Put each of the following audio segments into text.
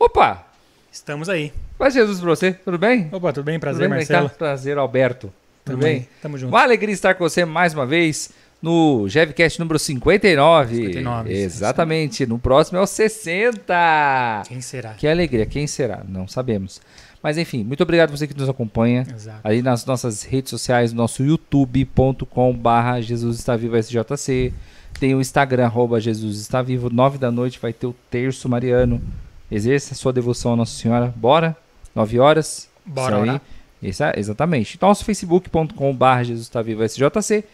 Opa! Estamos aí. Paz Jesus pra você, tudo bem? Opa, tudo bem? Prazer, tudo bem, Marcelo. Tá? Prazer, Alberto. Tudo Tamo bem? aí, Tamo junto. Uma alegria estar com você mais uma vez no Jevcast número 59. 59, Exatamente. No próximo é o 60. Quem será? Que alegria. Quem será? Não sabemos. Mas enfim, muito obrigado você que nos acompanha. Exato. aí nas nossas redes sociais, nosso youtube.com barra Jesus está vivo SJC. Tem o Instagram, arroba Jesus está vivo. Nove da noite vai ter o terço mariano. Exerça a sua devoção à Nossa Senhora. Bora? Nove horas. Bora Isso aí. Isso é- exatamente. Nosso facebook.com barra Jesus está vivo SJC.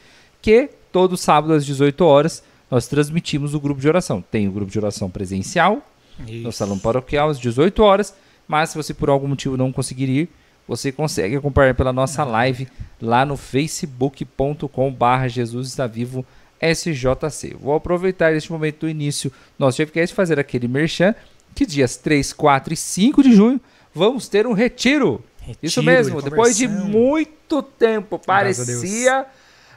Que todo sábado às 18 horas nós transmitimos o grupo de oração. Tem o grupo de oração presencial, no Isso. salão paroquial às 18 horas, mas se você por algum motivo não conseguir ir, você consegue acompanhar pela nossa live lá no facebook.com barra Jesus está vivo SJC. Vou aproveitar este momento do início do nosso e fazer aquele merchan que dias 3, 4 e 5 de junho vamos ter um retiro. Isso Retiro mesmo, de depois de muito tempo, parecia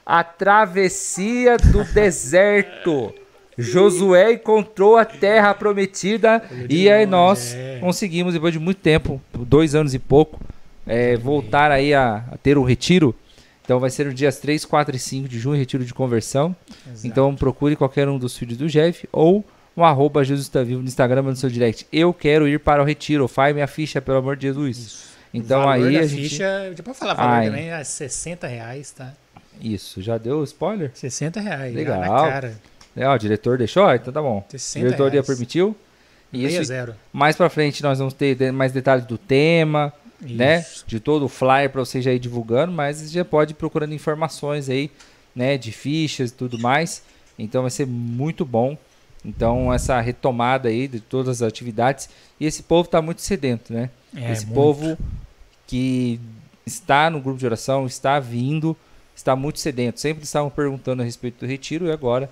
a travessia do deserto. Josué encontrou a terra prometida e aí nós é. conseguimos, depois de muito tempo, dois anos e pouco, é, voltar aí a, a ter o retiro. Então vai ser nos dias 3, 4 e 5 de junho, retiro de conversão. Exato. Então procure qualquer um dos filhos do Jeff ou o arroba Jesus está vivo no Instagram no seu direct. Eu quero ir para o retiro, faz minha ficha, pelo amor de Jesus. Isso. Então O valor aí da a gente... ficha, já pode falar valor Ai. também, é 60 reais, tá? Isso, já deu spoiler? 60 reais. Legal. Na cara. É, ó, o diretor deixou? Ah, Então tá bom. 60 A diretoria reais. permitiu. Isso, zero. mais pra frente nós vamos ter mais detalhes do tema, né? Isso. De todo o flyer pra você já ir divulgando, mas já pode ir procurando informações aí, né? De fichas e tudo mais. Então vai ser muito bom. Então essa retomada aí de todas as atividades. E esse povo tá muito sedento, né? É, esse muito. povo que está no grupo de oração, está vindo, está muito sedento. Sempre estavam perguntando a respeito do retiro e agora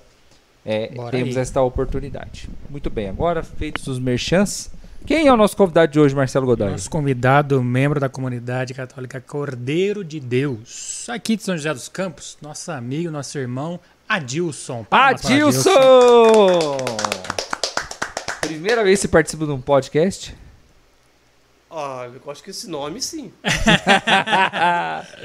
é, temos aí. esta oportunidade. Muito bem, agora feitos os merchants, quem é o nosso convidado de hoje, Marcelo Godoy? Nosso convidado, membro da comunidade católica Cordeiro de Deus, aqui de São José dos Campos, nosso amigo, nosso irmão Adilson. Palmas Adilson! Primeira vez que você participa de um podcast? Olha, eu acho que esse nome sim.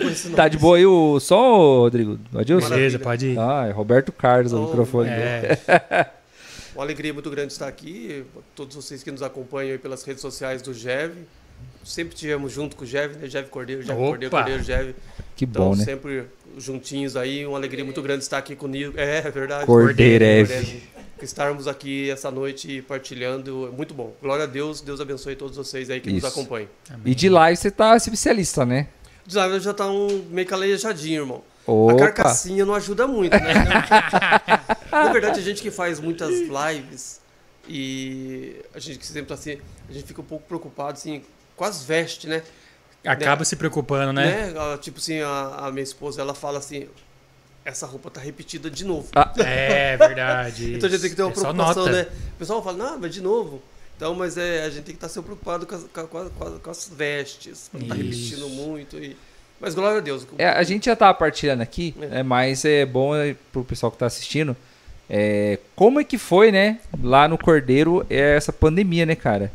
Esse nome, tá de boa aí o som, Rodrigo? Adilson? Beleza, pode ir. Ah, é Roberto Carlos, o Oh, microfone. É, Uma alegria muito grande estar aqui. Todos vocês que nos acompanham aí pelas redes sociais do GEV. Sempre tivemos junto com o GEV, né? GEV Cordeiro, Opa! Cordeiro, Cordeiro, GEV. Que Então, bom, né? sempre juntinhos aí. Uma alegria muito grande estar aqui comigo. É, é verdade. Cordeireve. Cordeiro. Estarmos aqui essa noite partilhando. é Muito bom. Glória a Deus. Deus abençoe todos vocês aí que Isso. nos acompanham. E de live você tá especialista, né? Designer já tá um meio calejadinho, irmão. A Opa! carcassinha não ajuda muito, né? Na verdade, a gente que faz muitas lives e a gente que sempre tá assim, a gente fica um pouco preocupado assim com as vestes, né? acaba se preocupando, né? Né? Tipo assim, a, a minha esposa, ela fala assim, essa roupa tá repetida de novo. Ah, É verdade. Então a gente tem que ter uma É preocupação, nota. né? O pessoal fala, não, mas de novo. Então, mas é, a gente tem que estar sempre preocupado com as, com, com as vestes, pra não tá repetindo muito. E... Mas glória a Deus. É, a gente já tava partilhando aqui, É. né, mas é bom é, pro pessoal que tá assistindo. é, como é que foi, né, lá no Cordeiro, é, essa pandemia, né, cara?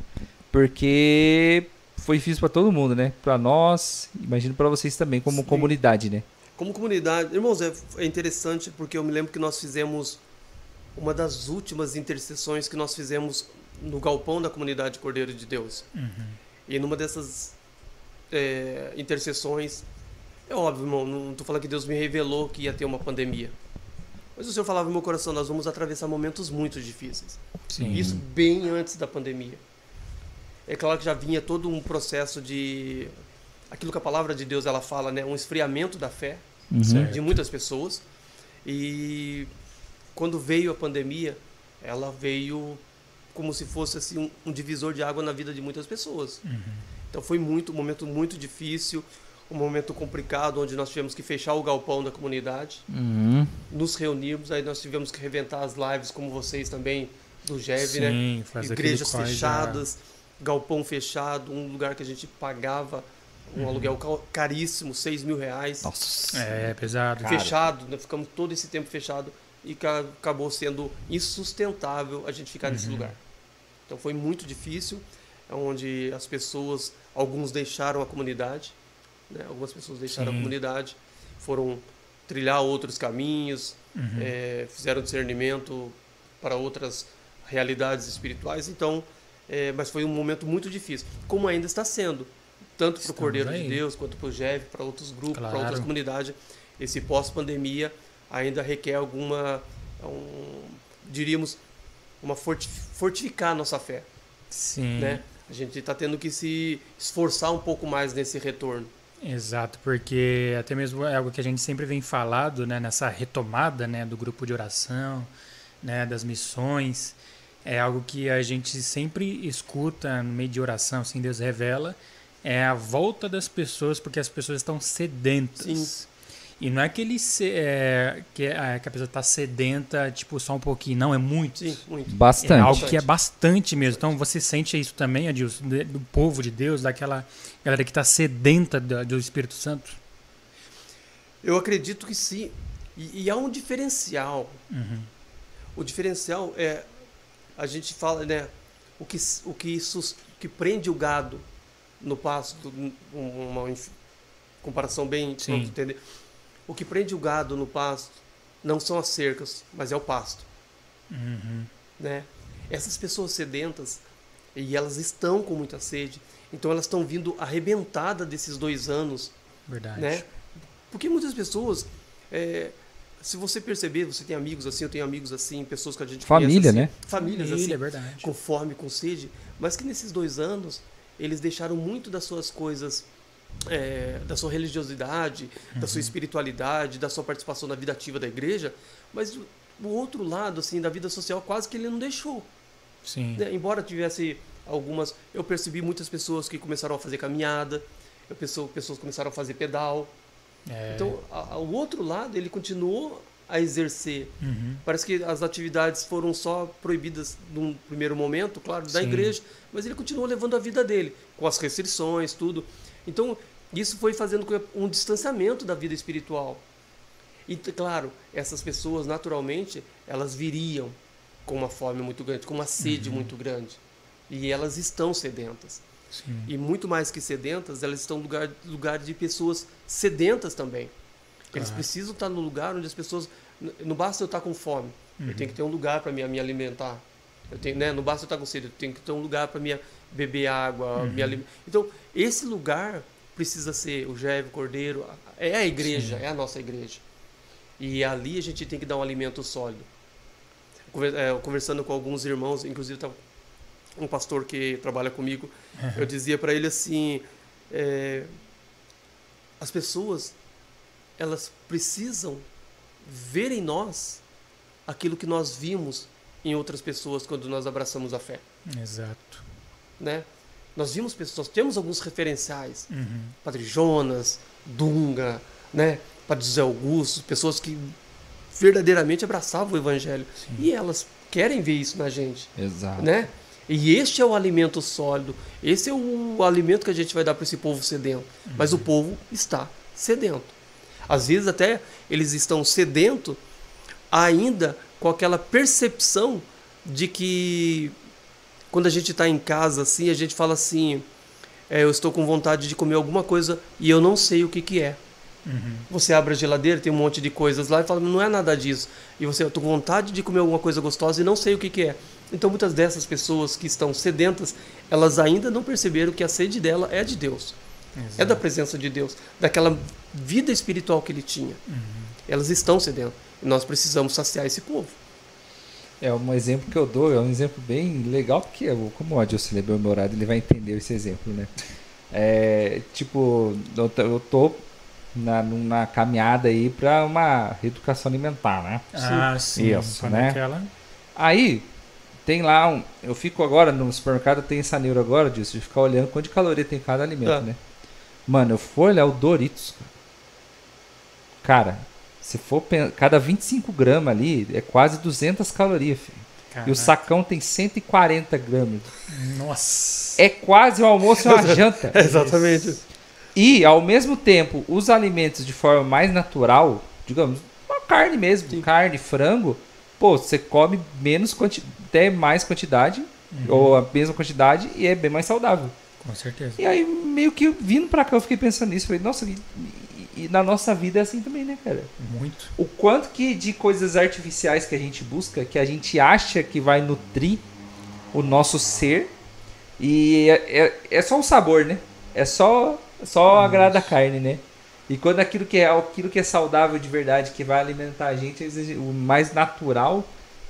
Porque foi difícil pra todo mundo, né? Pra nós, imagino pra vocês também, como Sim. comunidade, né? Como comunidade, irmãos, é, é interessante porque eu me lembro que nós fizemos uma das últimas intercessões que nós fizemos no galpão da comunidade Cordeiro de Deus. Uhum. E numa dessas é, intercessões, é óbvio, irmão, não estou falando que Deus me revelou que ia ter uma pandemia. Mas o Senhor falava no meu coração, nós vamos atravessar momentos muito difíceis. Sim. Isso bem antes da pandemia. É claro que já vinha todo um processo de aquilo que a palavra de Deus ela fala, né, um esfriamento da fé Uhum. De muitas pessoas. E quando veio a pandemia, ela veio como se fosse assim um, um divisor de água na vida de muitas pessoas. Uhum. Então foi muito um momento muito difícil, um momento complicado onde nós tivemos que fechar o galpão da comunidade, Uhum. nos reunirmos, aí nós tivemos que reventar as lives como vocês também do GEV, né? Sim, igrejas fechadas, galpão fechado, um lugar que a gente pagava um aluguel ca- caríssimo, 6 mil reais, Nossa. É, pesado. Fechado, né? ficamos todo esse tempo fechado e ca- acabou sendo insustentável a gente ficar nesse lugar. Então foi muito difícil. onde as pessoas, alguns deixaram a comunidade, né? algumas pessoas deixaram Sim. a comunidade, foram trilhar outros caminhos, Uhum. é, fizeram discernimento para outras realidades espirituais. Então, é, mas foi um momento muito difícil, como ainda está sendo, tanto para o Cordeiro aí. de Deus quanto para o GEV, para outros grupos, para Claro. outras comunidades. Esse pós-pandemia ainda requer alguma, um, diríamos, uma forti- fortificar a nossa fé, Sim. né? A gente está tendo que se esforçar um pouco mais nesse retorno. Exato, porque até mesmo é algo que a gente sempre vem falado, né, nessa retomada, né, do grupo de oração, né, das missões, é algo que a gente sempre escuta no meio de oração, assim, Deus revela, é a volta das pessoas, porque as pessoas estão sedentas. Sim. E não é que ele se, é, que, é, que a pessoa está sedenta, tipo, só um pouquinho, não, é muito. Sim, muito. É Bastante. algo que é bastante mesmo. Então você sente isso também, Adilson, do povo de Deus, daquela galera que está sedenta do, do Espírito Santo? Eu acredito que sim. E, e há um diferencial. Uhum. O diferencial é a gente fala, né, o que o que sus, que prende o gado no pasto, um- uma comparação bem Sim. entender. O que prende o gado no pasto não são as cercas, mas é o pasto, Uhum. né? Essas pessoas sedentas e elas estão com muita sede, então elas estão vindo arrebentada desses dois anos Verdade. né? Porque muitas pessoas, é, se você perceber, você tem amigos assim, eu tenho amigos assim, pessoas que a gente Família, conhece, né? assim, Famílias Família, é assim, verdade. com fome, com sede, mas que nesses dois anos eles deixaram muito das suas coisas, é, da sua religiosidade, da Uhum. sua espiritualidade, da sua participação na vida ativa da igreja, mas o, outro lado, assim, da vida social, quase que ele não deixou. Sim. né? Embora tivesse algumas, eu percebi muitas pessoas que começaram a fazer caminhada, eu pessoa, pessoas começaram a fazer pedal, É, então, a- a- o outro lado, ele continuou a exercer. uhum. Parece que as atividades foram só proibidas num primeiro momento, claro, da Sim. igreja, mas ele continuou levando a vida dele, com as restrições, tudo. Então, isso foi fazendo com um distanciamento da vida espiritual. E, claro, essas pessoas, naturalmente, elas viriam com uma fome muito grande, com uma sede Uhum. muito grande. E elas estão sedentas. Sim. E muito mais que sedentas, elas estão no lugar, lugar de pessoas sedentas também. Eles Claro. precisam estar no lugar onde as pessoas. Não basta eu estar com fome, eu tenho que ter um lugar para me, me alimentar. Eu tenho, né? Não basta eu estar com sede, eu tenho que ter um lugar para me beber água, me alimentar. Então, esse lugar precisa ser o Jeve Cordeiro, é a igreja, Sim. é a nossa igreja. E ali a gente tem que dar um alimento sólido. É, Conversando com alguns irmãos, inclusive tava um pastor que trabalha comigo, eu dizia para ele assim, é, as pessoas elas precisam ver em nós aquilo que nós vimos em outras pessoas quando nós abraçamos a fé, Exato. né? Nós vimos pessoas, temos alguns referenciais, Uhum. Padre Jonas, Dunga, né? Padre José Augusto, pessoas que verdadeiramente abraçavam o evangelho e elas querem ver isso na gente Exato. né? E este é o alimento sólido, esse é o alimento que a gente vai dar para esse povo sedento. Mas o povo está sedento. Às vezes até eles estão sedento ainda com aquela percepção de que quando a gente está em casa assim, a gente fala assim, é, eu estou com vontade de comer alguma coisa e eu não sei o que que é. Uhum. Você abre a geladeira, tem um monte de coisas lá e fala, não é nada disso. E você, eu tô com vontade de comer alguma coisa gostosa e não sei o que, que é. Então muitas dessas pessoas que estão sedentas, elas ainda não perceberam que a sede dela é de Deus. É da presença de Deus, daquela vida espiritual que ele tinha. Elas estão sedentas. E nós precisamos saciar esse povo. É um exemplo que eu dou, é um exemplo bem legal, porque como o Adilson é bem humorado, ele vai entender esse exemplo, né? É, tipo, eu tô- na, numa caminhada aí para uma reeducação alimentar, né? Ah, sim. Isso, Quando né? aquela- Aí, tem lá um. Eu fico agora no supermercado, tem essa neura agora disso, de ficar olhando quanto de caloria tem cada alimento, Ah. né? Mano, eu fui olhar o Doritos. Cara, se for. Cada 25 gramas ali é quase 200 calorias, filho. E Caraca. o sacão tem 140 gramas. Nossa. É quase o almoço e uma janta. Exatamente. E, ao mesmo tempo, os alimentos de forma mais natural, digamos, uma carne mesmo, Sim. carne, frango, pô, você come menos quanti até mais quantidade ou a mesma quantidade, e é bem mais saudável. Com certeza. E aí, meio que vindo pra cá, eu fiquei pensando nisso. Falei, nossa, e, e- na nossa vida é assim também, né, cara? Muito. O quanto que de coisas artificiais que a gente busca, que a gente acha que vai nutrir o nosso ser, e é, é, é só o sabor, né? É só, só agrada a carne, né? E quando aquilo que é aquilo que é saudável de verdade, que vai alimentar a gente, o mais natural,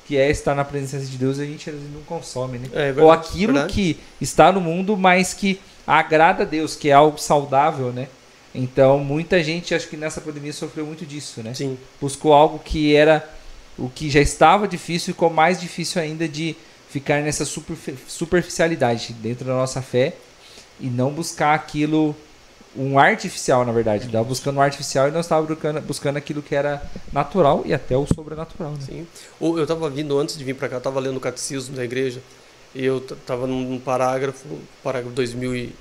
que é estar na presença de Deus, a gente não consome, né? É verdade, Ou aquilo verdade. que está no mundo, mas que agrada a Deus, que é algo saudável, né? Então, muita gente, acho que nessa pandemia sofreu muito disso, né? Sim. Buscou algo que era o que já estava difícil e ficou mais difícil ainda de ficar nessa superfi- superficialidade dentro da nossa fé e não buscar aquilo um artificial, na verdade. Estava buscando um artificial e não estava buscando, buscando aquilo que era natural e até o sobrenatural, né? Sim. Eu estava vindo, antes de vir para cá, estava lendo o catecismo da igreja e eu estava num parágrafo, parágrafo 2000 e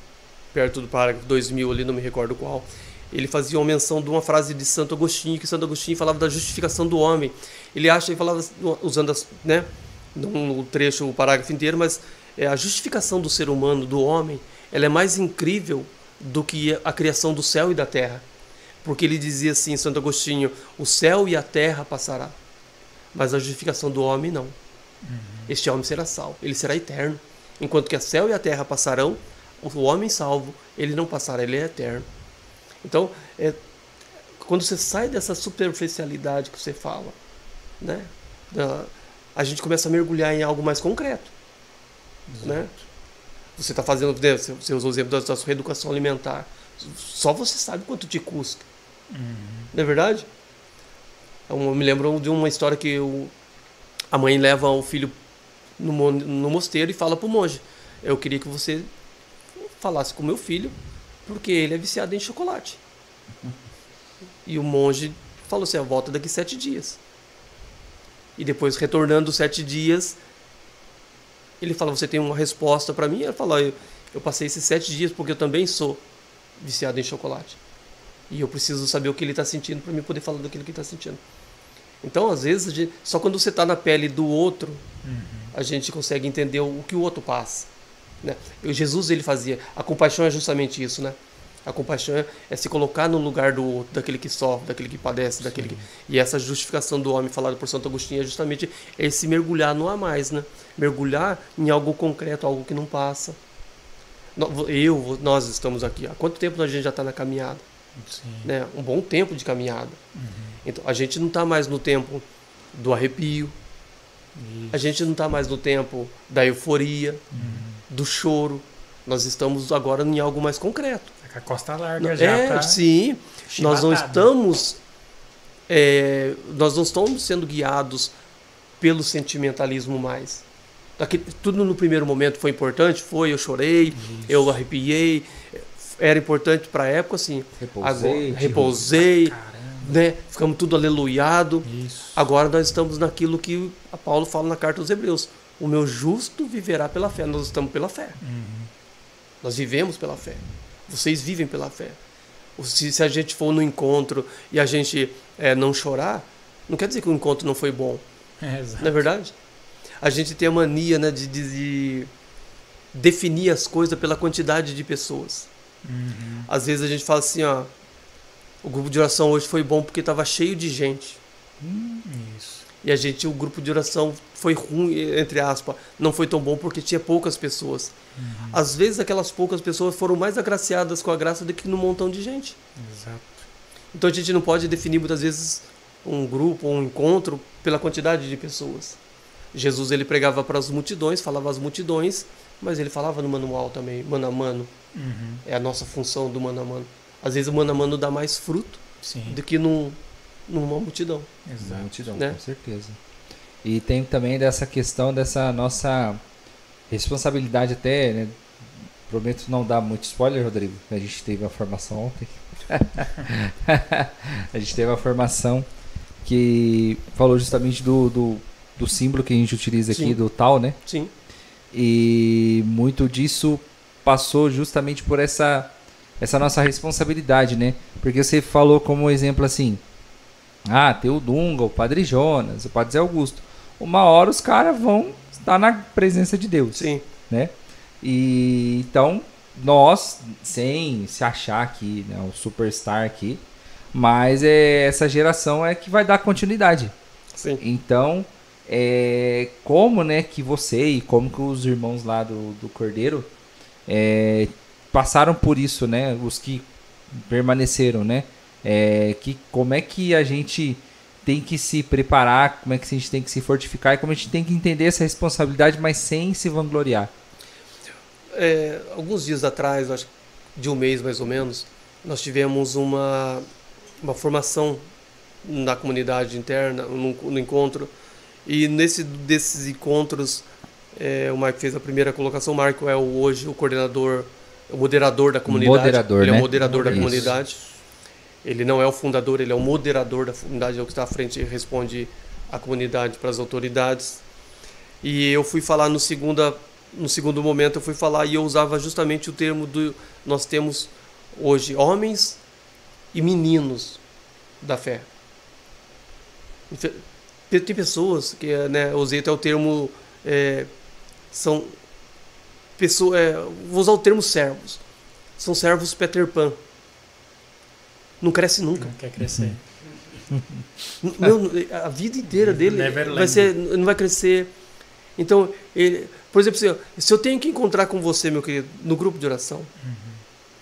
perto do parágrafo 2000 ali, não me recordo qual. Ele fazia uma menção de uma frase de Santo Agostinho, que Santo Agostinho falava da justificação do homem. Ele acha, ele falava usando as, né, não o trecho, o parágrafo inteiro, mas é, a justificação do ser humano, do homem, ela é mais incrível do que a criação do céu e da terra. Porque ele dizia assim, Santo Agostinho, o céu e a terra passará, mas a justificação do homem não. Este homem será salvo, ele será eterno. Enquanto que o céu e a terra passarão, o homem salvo, ele não passará, ele é eterno. Então, é, quando você sai dessa superficialidade que você fala, né, da- a gente começa a mergulhar em algo mais concreto. Né? Você está fazendo, né, você usou o exemplo da, da sua reeducação alimentar. Só você sabe quanto te custa. Não é verdade? Eu me lembro de uma história que o, a mãe leva o filho no, no mosteiro e fala para o monge: Eu queria que você falasse com o meu filho, porque ele é viciado em chocolate. E o monge falou assim: volta daqui sete dias. E depois, retornando os sete dias, ele fala: Você tem uma resposta para mim? Ela fala: eu, eu passei esses sete dias porque eu também sou viciado em chocolate. E eu preciso saber o que ele está sentindo para mim poder falar daquilo que ele está sentindo. Então, às vezes, gente- só quando você está na pele do outro, a gente consegue entender o que o outro passa. Né? E Jesus ele fazia. A compaixão é justamente isso, né? A compaixão é- se colocar no lugar do outro, daquele que sofre, daquele que padece, daquele que... E essa justificação do homem falada por Santo Agostinho é justamente esse mergulhar no a mais, né? Mergulhar em algo concreto, algo que não passa. Eu, nós estamos aqui. Há quanto tempo a gente já está na caminhada? Sim. né, um bom tempo de caminhada. Então, a gente não está mais no tempo do arrepio, a gente não está mais no tempo da euforia, do choro. Nós estamos agora em algo mais concreto. A costa larga já é, pra sim. Nós não estamos, é, nós não estamos sendo guiados pelo sentimentalismo mais. Aqui, tudo no primeiro momento foi importante, foi, eu chorei, eu arrepiei, era importante para a época, assim. Repousei, Agora, repousei, né? Ficamos tudo aleluiado. Isso. Agora nós estamos naquilo que a Paulo fala na carta aos Hebreus. O meu justo viverá pela fé. Nós estamos pela fé. Nós vivemos pela fé. Vocês vivem pela fé. Se, se a gente for no encontro e a gente eh, não chorar, não quer dizer que o encontro não foi bom. É, exato. Não é verdade? A gente tem a mania né, de, de- de definir as coisas pela quantidade de pessoas. Uhum. Às vezes a gente fala assim, ó, o grupo de oração hoje foi bom porque estava cheio de gente. Isso. E a gente, o grupo de oração foi ruim, entre aspas, não foi tão bom porque tinha poucas pessoas. Às vezes aquelas poucas pessoas foram mais agraciadas com a graça do que num montão de gente. Exato. Então a gente não pode definir muitas vezes um grupo, um encontro pela quantidade de pessoas. Jesus ele pregava para as multidões, falava às multidões, mas ele falava no manual também, mano a mano. Uhum. É a nossa função do mano a mano. Às vezes o mano a mano dá mais fruto Sim. do que num, numa multidão. Exato. Multidão, né? com certeza. E tem também dessa questão dessa nossa responsabilidade até, né? Prometo não dar muito spoiler, Rodrigo. A gente teve uma formação ontem. a gente teve uma formação que falou justamente do, do, do símbolo que a gente utiliza aqui, Sim. do tal, né? Sim, E muito disso passou justamente por essa essa nossa responsabilidade, né? Porque você falou como exemplo assim: ah, tem o Dunga, o Padre Jonas, o Padre Zé Augusto. Uma hora os caras vão tá na presença de Deus, Sim. né? E então nós, sem se achar aqui, né, o superstar aqui, mas é, essa geração é que vai dar continuidade. Sim. Então, é, como né, que você e como que os irmãos lá do, do Cordeiro é, passaram por isso, né? Os que permaneceram, né? É, que, como é que a gente tem que se preparar, como é que a gente tem que se fortificar e como a gente tem que entender essa responsabilidade, mas sem se vangloriar. É, alguns dias atrás, acho que de um mês mais ou menos, nós tivemos uma, uma formação na comunidade interna, no, no encontro. E nesse desses encontros, é, o Marco fez a primeira colocação. O Marco é o, hoje o coordenador, o moderador da comunidade. Moderador, ele é né? o moderador da Isso. comunidade. Ele não é o fundador, ele é o moderador da comunidade, é o que está à frente e responde à comunidade para as autoridades. E eu fui falar no segunda no segundo momento eu fui falar e eu usava justamente o termo do nós temos hoje homens e meninos da fé. Tem pessoas que, né, usei até o termo é, são pessoas, é, vou usar o termo servos. São servos Peter Pan. Não cresce nunca. Não quer crescer. N- Meu, a vida inteira dele Neverland. vai ser, não vai crescer. Então, ele, por exemplo, se eu, tenho que encontrar com você, meu querido, no grupo de oração,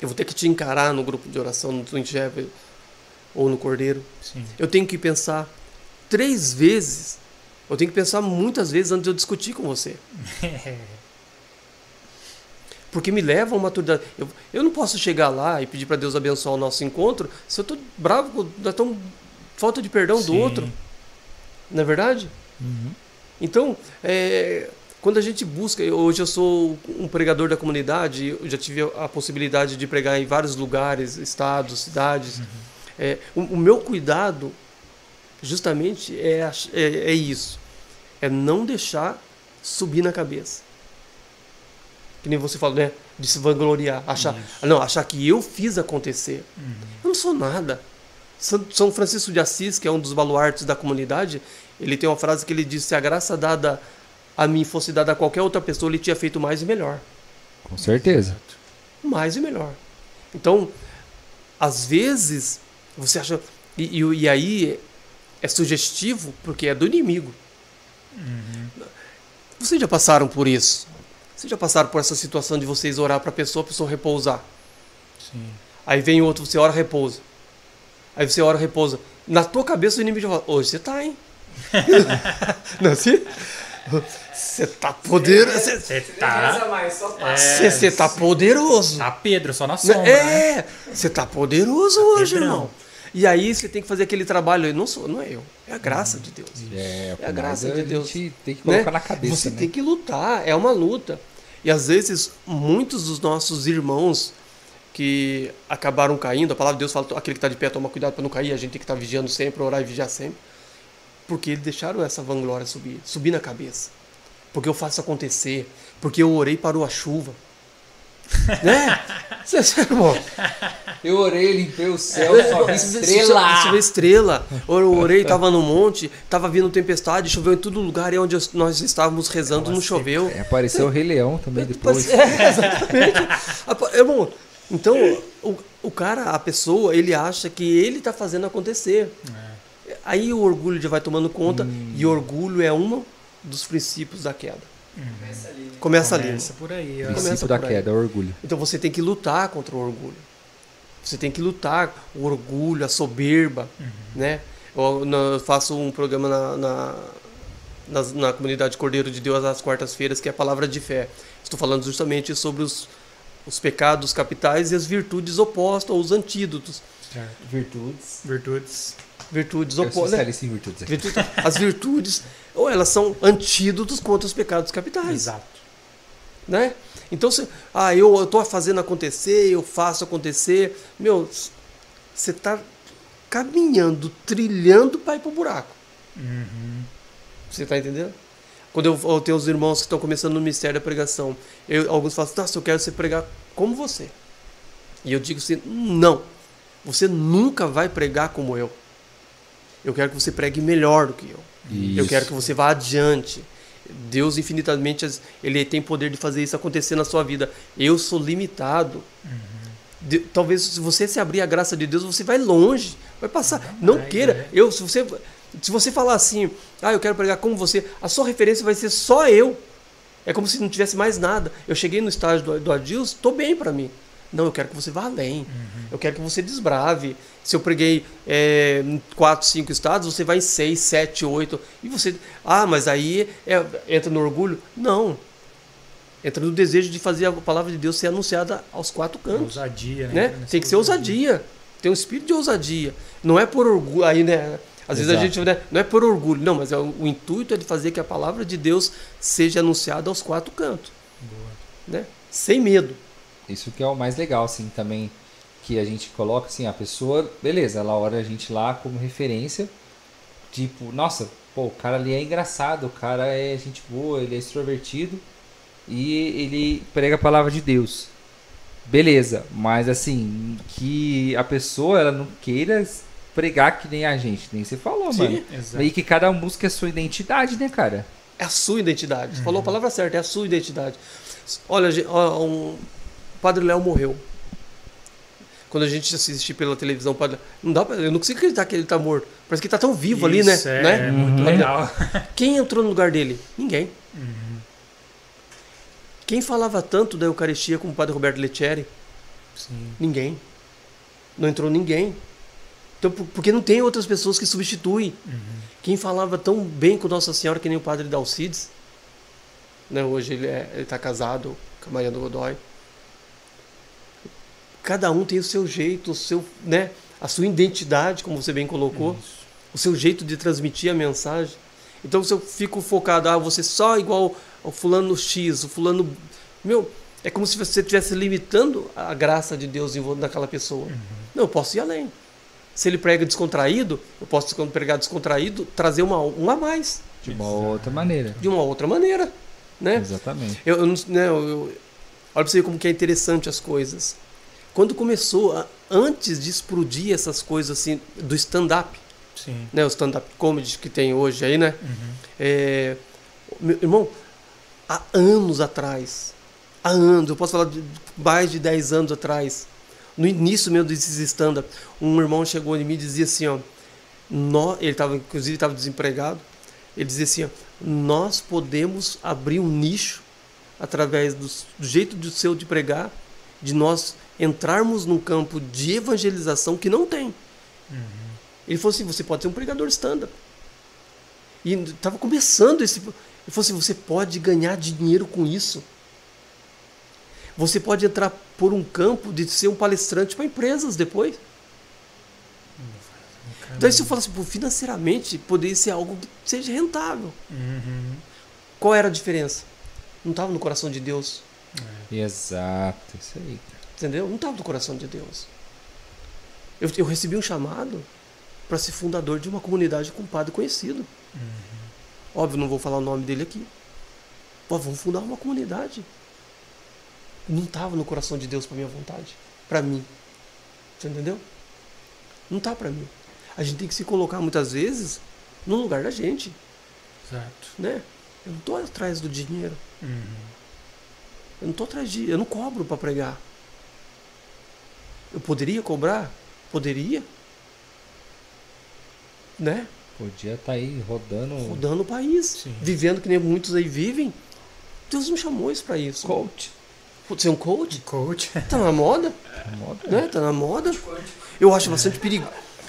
eu vou ter que te encarar no grupo de oração, no Twin Shepherd ou no Cordeiro. Sim. Eu tenho que pensar três vezes. Eu tenho que pensar muitas vezes antes de eu discutir com você. Porque me leva a uma maturidade. Eu, eu não posso chegar lá e pedir para Deus abençoar o nosso encontro se eu estou bravo, com- tão falta de perdão do Sim. outro. Não é verdade? Então, é, quando a gente busca, hoje eu sou um pregador da comunidade, eu já tive a possibilidade de pregar em vários lugares, estados, cidades. É, o, o meu cuidado, justamente, é, é, é isso: é não deixar subir na cabeça. Que nem você falou, né? De se vangloriar, achar, não, achar que eu fiz acontecer. Eu não sou nada. São Francisco de Assis, que é um dos baluartes da comunidade, ele tem uma frase que ele diz: se a graça dada a mim fosse dada a qualquer outra pessoa, ele tinha feito mais e melhor. Com certeza. Mais e melhor. Então, às vezes, você acha. E, e, e aí é sugestivo porque é do inimigo. Vocês já passaram por isso? Vocês já passaram por essa situação de vocês orar para a pessoa, a pessoa repousar? Sim. Aí vem outro, você ora, repousa. Aí você ora, repousa. Na tua cabeça o inimigo já fala, hoje você tá, hein? Não é assim? Você tá poderoso. Você, Você tá. mais, só passa. você, você tá poderoso. Tá Pedro, só na sombra. né? É, você tá poderoso hoje, Pedrão. irmão. E aí você tem que fazer aquele trabalho. Eu não sou, não é eu. É a graça de Deus. É, É a graça mas de Deus. A gente tem que né? colocar na cabeça, Você né? tem que lutar, é uma luta. E às vezes, muitos dos nossos irmãos que acabaram caindo, a palavra de Deus fala, aquele que está de pé toma cuidado para não cair, a gente tem que estar vigiando sempre, orar e vigiar sempre. Porque eles deixaram essa vanglória subir, subir na cabeça. Porque eu faço acontecer, porque eu orei parou a chuva. Né? Você, você, irmão, Eu orei, limpei o céu, só vi Deixa eu ver estrela. estrela. Eu orei, tava no monte, tava vindo tempestade, choveu em todo lugar e onde nós estávamos rezando não choveu. É, apareceu o Rei Leão também depois. É, exatamente. Irmão, então o, o cara, a pessoa, ele acha que ele está fazendo acontecer. Aí o orgulho já vai tomando conta e orgulho é um dos princípios da queda. Começa ali, né? Começa, ali. Começa por aí. ó. Começa Princípio da por aí. queda, orgulho. Então você tem que lutar contra o orgulho. Você tem que lutar o orgulho, a soberba, né? Eu, na- eu faço um programa na, na, nas- na comunidade Cordeiro de Deus às quartas-feiras, que é a palavra de fé. Estou falando justamente sobre os, os pecados capitais e as virtudes opostas, ou os antídotos. Certo. Virtudes. Virtudes. Virtudes opostas. né? Virtudes- As virtudes, ou elas são antídotos contra os pecados capitais Exato. né? Então, se, ah, eu, tô fazendo acontecer, eu faço acontecer. Meu, você tá caminhando, trilhando para ir pro buraco. Você tá entendendo? Quando eu, eu tenho os irmãos que estão começando no ministério da pregação, eu, alguns falam assim, nossa, eu quero você pregar como você. E eu digo assim, não, você nunca vai pregar como eu. Eu quero que você pregue melhor do que eu. Eu Isso. quero que você vá adiante. Deus infinitamente ele tem poder de fazer isso acontecer na sua vida. Eu sou limitado. De- talvez se você se abrir a graça de Deus, você vai longe, vai passar. Não vai, queira. é. Eu se você se você falar assim, ah, eu quero pregar como você, a sua referência vai ser só eu. É como se não tivesse mais nada. Eu cheguei no estágio do, do Adilson, tô bem para mim. Não, eu quero que você vá além. Eu quero que você desbrave. Se eu preguei é, em quatro, cinco estados, você vai em seis, sete, oito. E você. Ah, mas aí é- entra no orgulho? Não. Entra no desejo de fazer a palavra de Deus ser anunciada aos quatro cantos. Ousadia, né? Né? Tem que ser ousadia. Tem um espírito de ousadia. Não é por orgulho. Aí, né? Às vezes a Exato. gente. Né, não é por orgulho, não, mas é o, o intuito é de fazer que a palavra de Deus seja anunciada aos quatro cantos. Boa. Né? Sem medo. Isso que é o mais legal, assim, também. Que a gente coloca, assim, a pessoa, beleza, ela olha a gente lá como referência. Tipo, nossa, pô, o cara ali é engraçado, o cara é gente boa, ele é extrovertido. E ele prega a palavra de Deus. Beleza, mas assim, que a pessoa, ela não queira pregar que nem a gente, nem você falou, Sim. mano. Exato. E que cada música é sua identidade, né, cara? É a sua identidade. Você falou a palavra certa, é a sua identidade. Olha, um, Padre Léo morreu. Quando a gente assiste pela televisão, Padre não dá pra, eu não consigo acreditar que ele tá morto. Parece que ele tá tão vivo ali, né? Isso, É, né? é muito Uhum. legal. Quem entrou no lugar dele? Ninguém. Uhum. Quem falava tanto da Eucaristia como o Padre Roberto Letieri? Sim. Ninguém. Não entrou ninguém. Então, por- porque não tem outras pessoas que substituem. Uhum. Quem falava tão bem com Nossa Senhora que nem o Padre Dalcides, né? hoje ele está casado com a Mariana Godoy. Cada um tem o seu jeito, o seu, né? a sua identidade, como você bem colocou, Isso. o seu jeito de transmitir a mensagem. Então, se eu fico focado, ah, você só igual ao fulano X, o fulano... Meu, é como se você estivesse limitando a graça de Deus naquela pessoa. Não, eu posso ir além. Se ele prega descontraído, eu posso, quando pregar descontraído, trazer uma, um a mais, De uma outra maneira. de uma outra maneira. Né? Exatamente. Eu, eu não- né, eu- eu- olha pra você ver como que é interessante as coisas. Quando começou, a- antes de explodir essas coisas assim, do stand-up, né, o stand-up comedy que tem hoje aí, né? Uhum. É, meu irmão, há anos atrás, há anos, eu posso falar de mais de 10 anos atrás, no início mesmo desses stand-up, um irmão chegou em mim e dizia assim, ó, nó, ele estava, inclusive estava desempregado, ele dizia assim, ó, nós podemos abrir um nicho através do, do jeito do seu de pregar, de nós entrarmos num campo de evangelização que não tem. Ele falou assim, você pode ser um pregador stand-up. E estava começando esse. Ele falou assim: você pode ganhar dinheiro com isso. Você pode entrar por um campo de ser um palestrante para empresas depois. Então, se eu falo assim, financeiramente, poderia ser algo que seja rentável. Uhum. Qual era a diferença? Não estava no coração de Deus. Exato, isso aí. Entendeu? Não estava no coração de Deus. Eu, eu recebi um chamado para ser fundador de uma comunidade com um padre conhecido. Óbvio, não vou falar o nome dele aqui. Pô, vamos fundar uma comunidade. Não estava no coração de Deus para minha vontade, para mim. Você entendeu? Não tá para mim. A gente tem que se colocar muitas vezes no lugar da gente, Exato. né? Eu não tô atrás do dinheiro. Uhum. Eu não tô atrás de, eu não cobro para pregar. Eu poderia cobrar? Poderia. Né? Podia estar aí rodando. Rodando o país, Sim. vivendo que nem muitos aí vivem. Deus não chamou isso para isso. Coach. Ser um coach? Coach. Tá na moda, Moda. né? Tá na moda. Eu acho bastante perigo.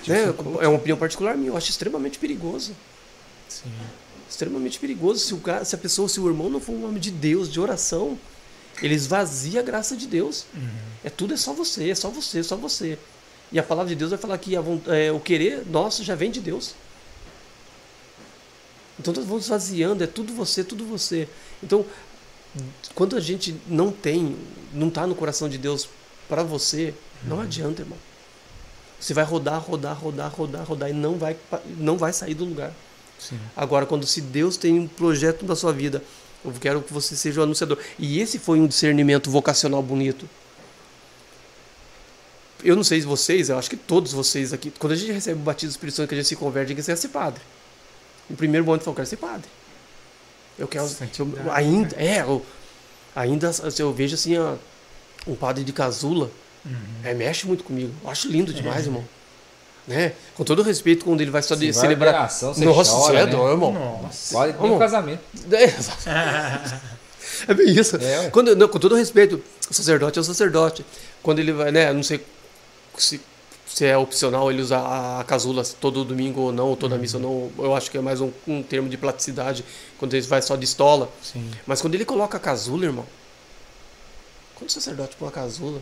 Né? É uma opinião particular minha, eu acho extremamente perigoso. Sim. Extremamente perigoso. Se, o cara, se a pessoa, se o irmão não for um homem de Deus, de oração, ele esvazia a graça de Deus. Uhum. É tudo é só você, é só você, é só você. E a palavra de Deus vai falar que a é, o querer nosso já vem de Deus. Então nós vamos esvaziando, é tudo você, tudo você. Então, quando a gente não tem, não está no coração de Deus para você, não adianta, irmão. Você vai rodar, rodar, rodar, rodar, rodar e não vai, não vai sair do lugar. Sim. Agora, quando se Deus tem um projeto na sua vida, eu quero que você seja o anunciador. E esse foi um discernimento vocacional bonito. Eu não sei se vocês, eu acho que todos vocês aqui, quando a gente recebe o batismo do Espírito Santo, que a gente se converte, a gente quer ser padre. No primeiro momento, eu quero ser padre. Eu quero. Eu- ainda. É, eu, ainda se eu vejo assim, ó, um padre de casula, Uhum. é, mexe muito comigo. Eu acho lindo demais, irmão. Né? Com todo respeito, quando ele vai só de celebrar. você Nossa, chora, você é né? irmão. Nossa. Quase nem Vamos. o casamento. É, é bem isso. É. Quando, não, com todo respeito, o sacerdote é o sacerdote. Quando ele vai, né? Não sei se, se é opcional ele usar a, a casula todo domingo ou não, ou toda missa ou não. Eu acho que é mais um, um termo de praticidade, quando ele vai só de estola. Sim. Mas quando ele coloca a casula, irmão, quando o sacerdote põe a casula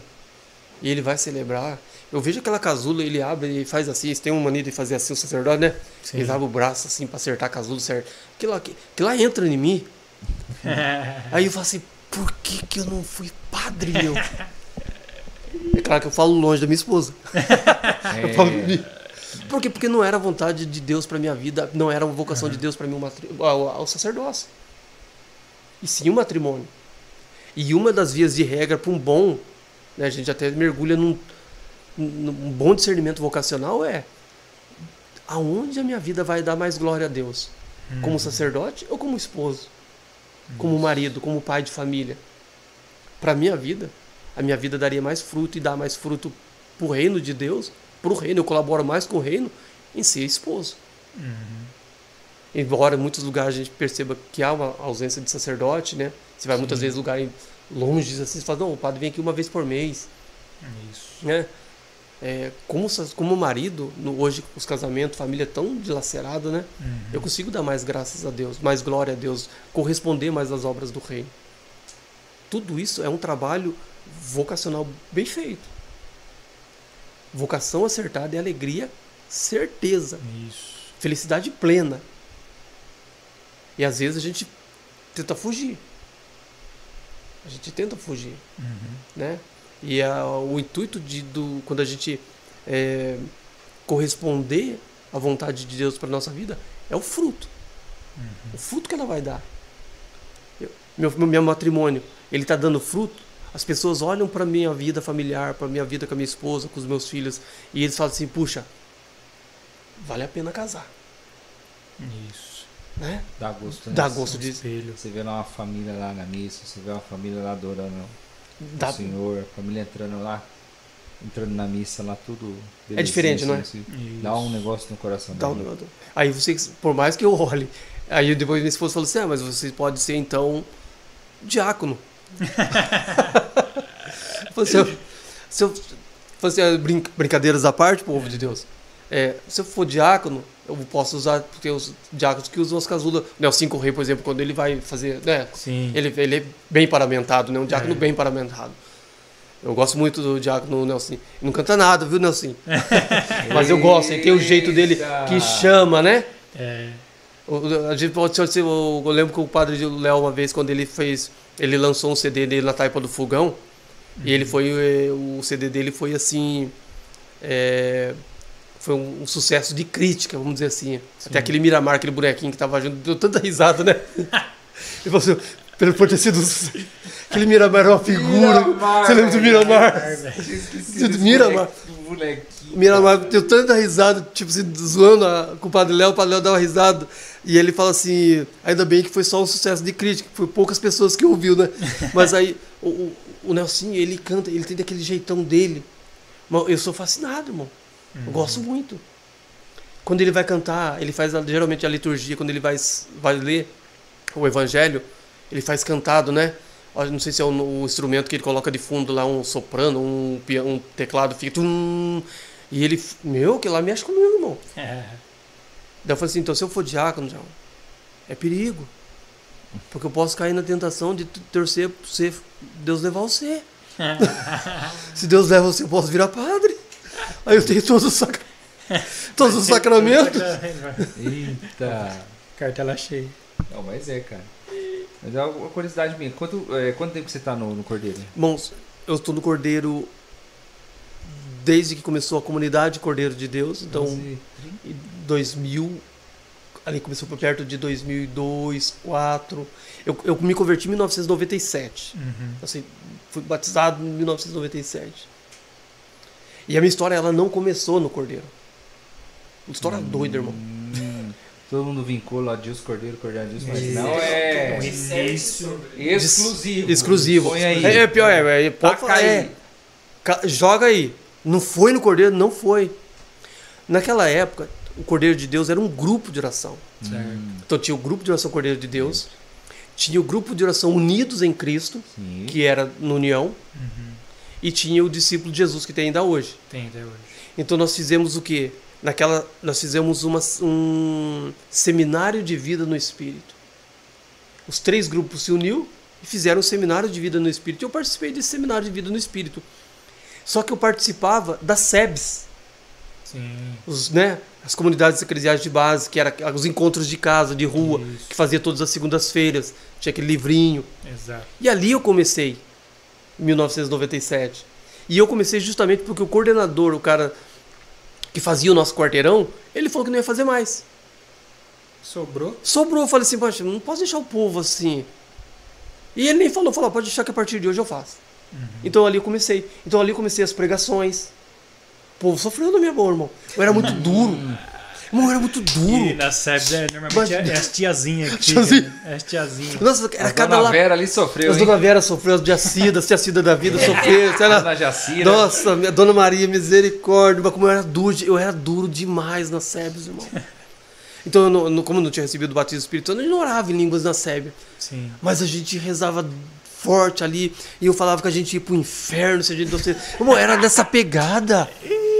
e ele vai celebrar, eu vejo aquela casula, ele abre e faz assim, eles têm uma mania de fazer assim o sacerdote, né? Sim. Eles abrem o braço assim pra acertar a casula certo. Aquilo lá, aquilo lá entra em mim. Aí eu falo assim, por que que eu não fui padre, meu? É claro que eu falo longe da minha esposa. Eu falo É. Por quê? Porque não era a vontade de Deus pra minha vida, não era uma vocação de Deus pra mim ao, ao sacerdócio. E sim o matrimônio. E uma das vias de regra para um bom, né, a gente até mergulha num, num bom discernimento vocacional é aonde a minha vida vai dar mais glória a Deus? Como sacerdote ou como esposo? Como marido, como pai de família? Para minha vida, a minha vida daria mais fruto e dá mais fruto pro reino de Deus, pro reino, eu colaboro mais com o reino em ser esposo. Embora em muitos lugares a gente perceba que há uma ausência de sacerdote, né? Você vai muitas vezes em lugares longe, assim, você fala, não, o padre vem aqui uma vez por mês, Isso. né? É, como, como marido, no- hoje os casamentos, família é tão dilacerada, né? Uhum. Eu consigo dar mais graças a Deus, mais glória a Deus, corresponder mais às obras do reino. Tudo isso é um trabalho vocacional bem feito. Vocação acertada é alegria, certeza, Isso. felicidade plena. E às vezes a gente tenta fugir. A gente tenta fugir, Uhum. né? E a- o intuito de do, quando a gente é, corresponder à vontade de Deus para nossa vida é o fruto. O fruto que ela vai dar. Eu- meu, meu, meu matrimônio, ele está dando fruto. As pessoas olham para minha vida familiar, para minha vida com a minha esposa, com os meus filhos, e eles falam assim: puxa, vale a pena casar, Isso. né? dá gosto? Dá gosto de. Espelho. Você vê lá uma família lá na missa, você vê uma família lá adorando Dá, o Senhor, a família entrando lá, entrando na missa lá, tudo. É diferente, não é? assim, Isso. Dá um negócio no coração. dá um. Aí você, por mais que eu olhe, aí depois minha esposa falou assim: ah, mas você pode ser então diácono. Assim, eu- se eu, assim, brin- brincadeiras à parte, povo de Deus. É, se eu for diácono, eu posso usar, porque os diáconos que usam as casulas, né, o cinco rei, por exemplo, quando ele vai fazer, né, Sim. ele, ele é bem paramentado, né, um diácono É. bem paramentado. Eu gosto muito do diácono Nelson. Ele não canta nada, viu, Nelson? Mas eu gosto, ele tem o jeito dele que chama, né? É. A gente pode ser, eu lembro que o padre de Léo uma vez quando ele fez, ele lançou um CD dele na taipa do fogão e ele foi eh, o CD dele foi assim, é, foi um, um sucesso de crítica, vamos dizer assim. Até aquele Miramar, aquele bonequinho que tava junto, deu tanta risada, né? Ele falou assim, pelo por ter sido aquele Miramar era uma figura. Miramar, Você lembra do. Miramar? Esqueci desse Miramar. bonequinho, bonequinho. O Miramar deu tanta risada, tipo assim, zoando a- com o Padre Léo, o Padre Léo dá uma risada. E ele fala assim, ainda bem que foi só um sucesso de crítica, foi poucas pessoas que ouviu, né? Mas aí, o, o, o Nelsinho, ele canta, ele tem daquele jeitão dele. Eu sou fascinado, irmão. Eu gosto muito. Quando ele vai cantar, ele faz geralmente a liturgia, quando ele vai, vai ler o evangelho, ele faz cantado, né? Não sei se é o, o instrumento que ele coloca de fundo lá, um soprano, um, um teclado, fica. tum, e ele, meu, que lá mexe comigo, irmão. É. Daí eu falei assim: então se eu for diácono, João, é perigo. Porque eu posso cair na tentação de torcer pra você, Deus levar você. se Deus leva você, eu posso virar padre. Aí eu tenho todos os, sac... todos os sacramentos. Eita. Cartela cheia. Não, mas é, cara. Mas é uma curiosidade minha. Quanto, é, quanto tempo você tá no, no Cordeiro? Irmãos, eu estou no Cordeiro desde que começou a comunidade Cordeiro de Deus. Então, 11, em 2000, ali começou por perto de 2002, 2004. Eu, eu me converti em 1997. Uhum. Assim, fui batizado em 1997. E a minha história, ela não começou no Cordeiro. Uma história doida, irmão. Hum, Todo mundo vincula Adilson Cordeiro, Cordeiro Adilson, mas Isso. não O é início. exclusivo. Exclusivo. Põe aí. É, é pior, é, é, pode falar, é. Joga aí. Não foi no Cordeiro? Não foi. Naquela época, o Cordeiro de Deus era um grupo de oração. Certo. Então tinha o grupo de oração Cordeiro de Deus, tinha o grupo de oração Unidos em Cristo, Sim. que era no União, Uhum. E tinha o discípulo de Jesus que tem ainda hoje. Tem até hoje. Então nós fizemos o quê? Naquela, nós fizemos uma, um seminário de vida no Espírito. Os três grupos se uniu e fizeram um seminário de vida no Espírito. Eu participei desse seminário de vida no Espírito. Só que eu participava das SEBs, Sim. os, né, as comunidades eclesiais de base, que eram os encontros de casa, de rua, Isso. que fazia todas as segundas-feiras. Tinha aquele livrinho. Exato. E ali eu comecei, 1997. E eu comecei justamente porque o coordenador, o cara que fazia o nosso quarteirão, ele falou que não ia fazer mais. Sobrou? Sobrou, eu falei assim, poxa, não posso deixar o povo assim. E ele nem falou, falou, pode deixar que a partir de hoje eu faço. Então ali eu comecei. Então ali eu comecei as pregações. O povo sofreu na minha mão, irmão. Eu era muito duro. Eu era muito E duro. na SEBS é, normalmente Mas- é, é as tiazinhas que Tiazinha. fica, né? É as tiazinhas. Nossa, era A cada Dona. Vera ali sofreu, As hein? Dona Vera sofreu, as Diacida, as Tiacida da vida sofreu. lá. Dona Jacira. Nossa, minha Dona Maria, misericórdia, mas como eu era duro, eu era duro demais na SEBS, irmão. Então, eu não- como eu não tinha recebido o batismo espiritual, eu não orava em línguas na SEB. Sim. Mas a gente rezava forte ali, e eu falava que a gente ia pro inferno se a gente não. Irmão, era dessa pegada.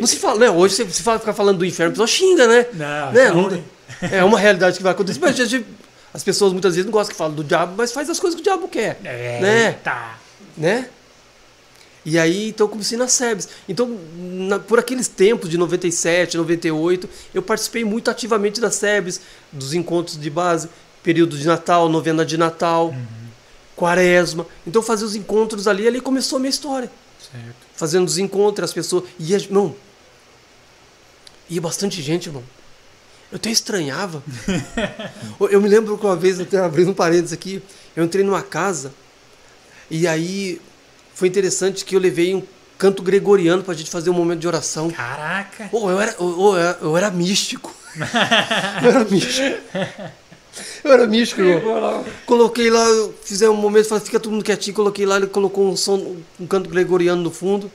Não se fala, né? Hoje você se fala, ficar falando do inferno, a pessoa xinga, né? Não, né? não, Não- é uma realidade que vai acontecer. Mas a gente- as pessoas muitas vezes não gostam que falam do diabo, mas faz as coisas que o diabo quer. É, Né? tá. né? E aí, então, eu comecei na SEBS. Então, na- por aqueles tempos de 97, 98, eu participei muito ativamente da SEBS, dos encontros de base, período de Natal, novena de Natal, quaresma. Então, eu fazia os encontros ali, ali começou a minha história. Certo. Fazendo os encontros, as pessoas... Ia, não, ia bastante gente, irmão. Eu até estranhava. Eu- eu me lembro que uma vez, até abrindo um parênteses aqui, eu entrei numa casa e aí foi interessante que eu levei um canto gregoriano pra gente fazer um momento de oração. Caraca. Pô, eu era, eu, eu era, eu era místico. eu era místico. Eu era místico, irmão. Coloquei lá, fizemos um momento, falei, fica todo mundo quietinho, coloquei lá, ele colocou um som, um canto gregoriano no fundo.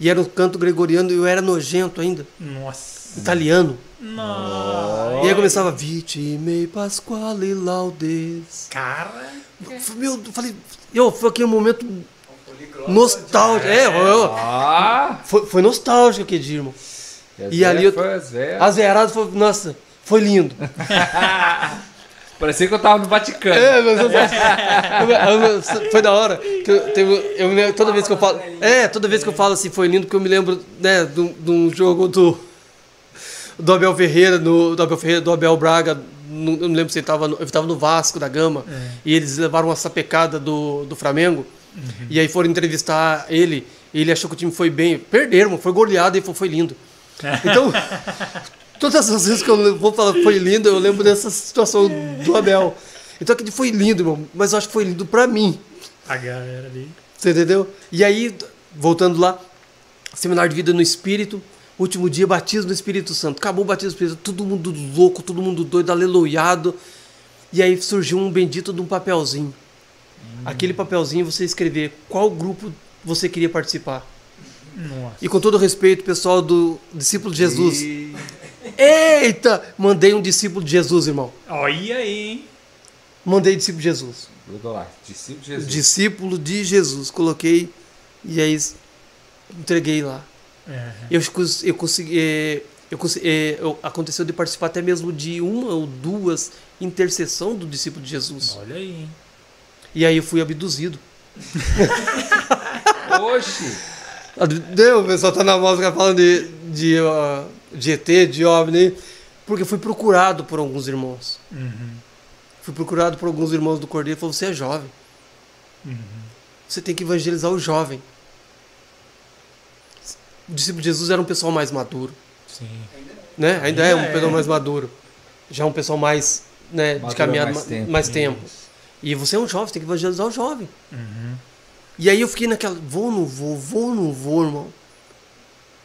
E era um canto gregoriano e eu era nojento ainda, Nossa. italiano. Nossa. E aí começava Vitime Pasquale Laudes. Cara. Meu, eu falei, eu, foi aquele momento nostálgico. É, eu- Ah! foi, foi nostálgico aquele dia, irmão. E ali eu- Foi veradas foi, nossa, foi lindo. Parecia que eu tava no Vaticano. É, mas eu- eu- eu- foi da hora. Que eu, teve, eu me lembro- toda vez que eu falo. É, toda vez que eu falo assim, foi lindo, porque eu me lembro, né, de um- jogo do. Do Abel Ferreira, no, do Abel Ferreira, do Abel Braga, no- eu não lembro se ele estava no, ele tava no Vasco da Gama, e eles levaram uma sapecada do, do Flamengo, e aí foram entrevistar ele, e ele achou que o time foi bem, perderam, foi goleado e foi, foi lindo. Então, todas as vezes que eu vou falar foi lindo, eu lembro dessa situação do Abel. Então aquele foi lindo, irmão, mas eu acho que foi lindo pra mim. A galera ali. Você entendeu? E aí, voltando lá, seminário de vida no Espírito, último dia, batismo no Espírito Santo. Acabou o batismo no Espírito Santo, todo mundo louco, todo mundo doido, aleluiado. E aí surgiu um bendito de um papelzinho. Aquele papelzinho você escrever qual grupo você queria participar. Nossa. E com todo respeito, pessoal do discípulo de Jesus. E- Eita! Mandei um discípulo de Jesus, irmão. Olha aí, hein? Mandei discípulo de Jesus. Grudou lá. Discípulo de Jesus. Discípulo de Jesus. Coloquei e aí entreguei lá. É. Eu, eu consegui. eh, Eu consegui eh, eu- aconteceu de participar até mesmo de uma ou duas intercessão do discípulo de Jesus. Olha aí, hein? E aí eu fui abduzido. Oxi! Deu, o pessoal tá na música falando de, de, ó, de ET, de OVNI, porque fui procurado por alguns irmãos. Uhum. Fui procurado por alguns irmãos do Cordeiro e falou: Você é jovem. Uhum. Você tem que evangelizar o jovem. O discípulo de Jesus era um pessoal mais maduro. Sim. Né? Ainda Ainda é um é. pessoal mais maduro. Já é um pessoal mais né, de caminhada mais ma- tempo. mais tempo. E você é um jovem, você tem que evangelizar o jovem. Uhum. E aí eu fiquei naquela, vou, não vou, vou, não vou, irmão.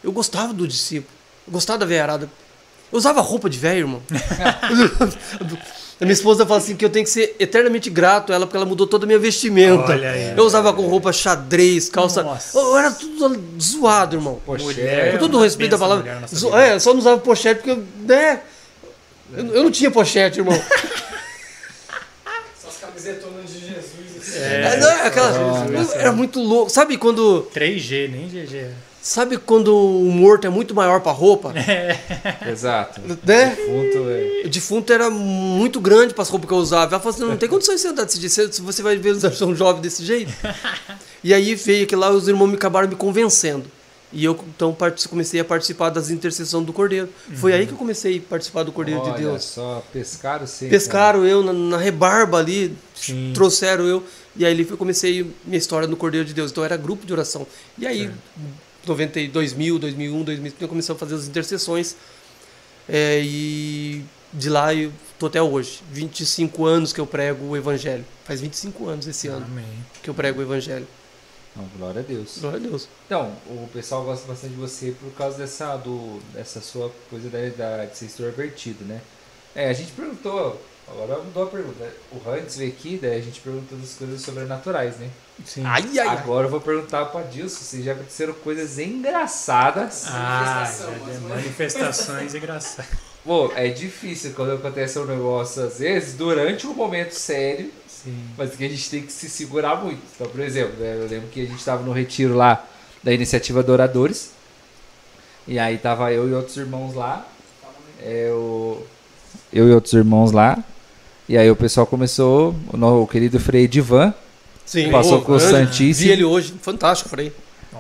Eu gostava do discípulo, eu gostava da veiarada. Eu usava roupa de velho, irmão. a minha esposa fala assim que eu tenho que ser eternamente grato a ela porque ela mudou toda a minha vestimenta. Olha aí. eu usava com roupa xadrez, calça. Nossa. Eu era tudo zoado, irmão. Mulher, Com todo o respeito da palavra. zo-. É, só não usava pochete porque, eu, né? Eu, eu não tinha pochete, irmão. Essas camisetonas de Jesus. assim. É, não, é aquela, era muito louco. Sabe quando, 3G, nem GG. Sabe quando o morto é muito maior pra roupa? Exato. Né? Defunto é. O defunto era muito grande para as roupas que eu usava. Ela falou assim: não tem condições de você andar desse jeito, se você vai ver os são jovens desse jeito. e aí veio que lá os irmãos me acabaram me convencendo. E eu então comecei a participar das intercessões do Cordeiro. Foi aí que eu comecei a participar do Cordeiro Olha de Deus. só, pescaram sim. Pescaram eu na, na rebarba ali, Sim. trouxeram eu. E aí eu comecei minha história no Cordeiro de Deus. Então era grupo de oração. E aí, 90, 2000, 2001, 2005, eu comecei a fazer as intercessões. É, e de lá eu tô até hoje. 25 anos que eu prego o Evangelho. Faz 25 anos esse ano Amém. que eu prego o Evangelho. Não, glória a Deus. Glória a Deus. Então, o pessoal gosta bastante de você por causa dessa, do, dessa sua coisa da, da- de ser extrovertido, né? É, a gente perguntou, agora mudou a pergunta. O Hans veio aqui, daí a gente perguntou das coisas sobrenaturais, né? Sim. Ai, ai. Agora eu vou perguntar pra Dilson se já aconteceram coisas engraçadas. Ah, mano. manifestações engraçadas. Pô, é difícil quando acontece um negócio, às vezes, durante um momento sério, Sim. mas que a gente tem que se segurar muito. Então, por exemplo, né, eu lembro que a gente estava no retiro lá da iniciativa Adoradores. E aí tava eu e outros irmãos lá. É, o... Eu e outros irmãos lá. E aí o pessoal começou, o, o querido Frei Divan, Sim, Passou com o. Santíssimo. Vi ele hoje. Fantástico, falei.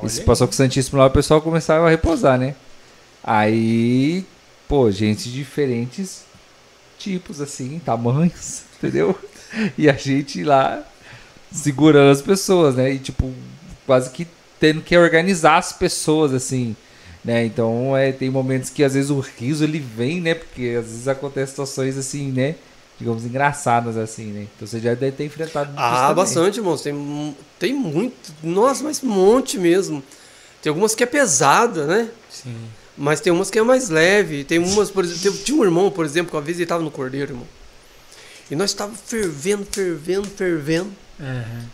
Isso passou com o Santíssimo lá, o pessoal começava a repousar, né? Aí, pô, gente de diferentes tipos, assim, tamanhos, entendeu? E a gente lá segurando as pessoas, né? E, tipo, quase que tendo que organizar as pessoas, assim, né? Então, é, tem momentos que às vezes o riso ele vem, né? Porque às vezes acontecem situações assim, né? Digamos, engraçadas, assim, né? Então você já deve ter enfrentado Ah, bastante, irmãos. Tem, tem muito. Nossa, mas um monte mesmo. Tem algumas que é pesada, né? Sim. Mas tem umas que é mais leve. Tem umas, por exemplo, tinha um irmão, por exemplo, que uma vez ele estava no cordeiro, irmão. E nós estávamos fervendo, fervendo, fervendo. Aham.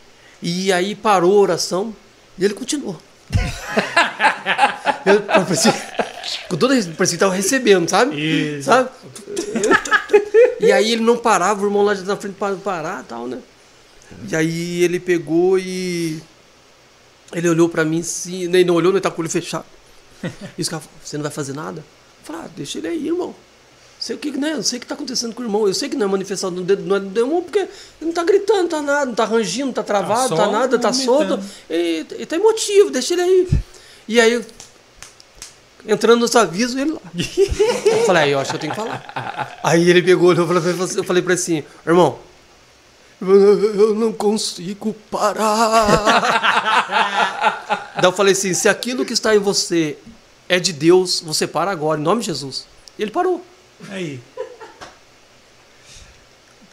E aí parou a oração e ele continuou. eu, parecia, com toda parecia que estava recebendo, sabe? Isso. Sabe? E aí ele não parava, o irmão lá na frente para parar e tal, né? E aí ele pegou e. Ele olhou pra mim assim, ele não olhou, ele tá com o olho fechado. E os caras falaram, você não vai fazer nada? Eu falei, ah, deixa ele aí, irmão. Sei o que, né? Eu sei o que tá acontecendo com o irmão. Eu sei que não é manifestação do dedo, não é do demônio, porque ele não tá gritando, não tá nada, não tá rangindo, não tá travado, Tá tá nada, tá solto. E, e tá emotivo, deixa ele aí. E aí, entrando nos avisos, ele lá. Eu falei, aí eu acho que eu tenho que falar. Aí ele pegou, eu falei, eu falei pra ele assim, irmão, eu eu não consigo parar. Daí eu falei assim, se aquilo que está em você é de Deus, você para agora, em nome de Jesus. E ele parou. Aí.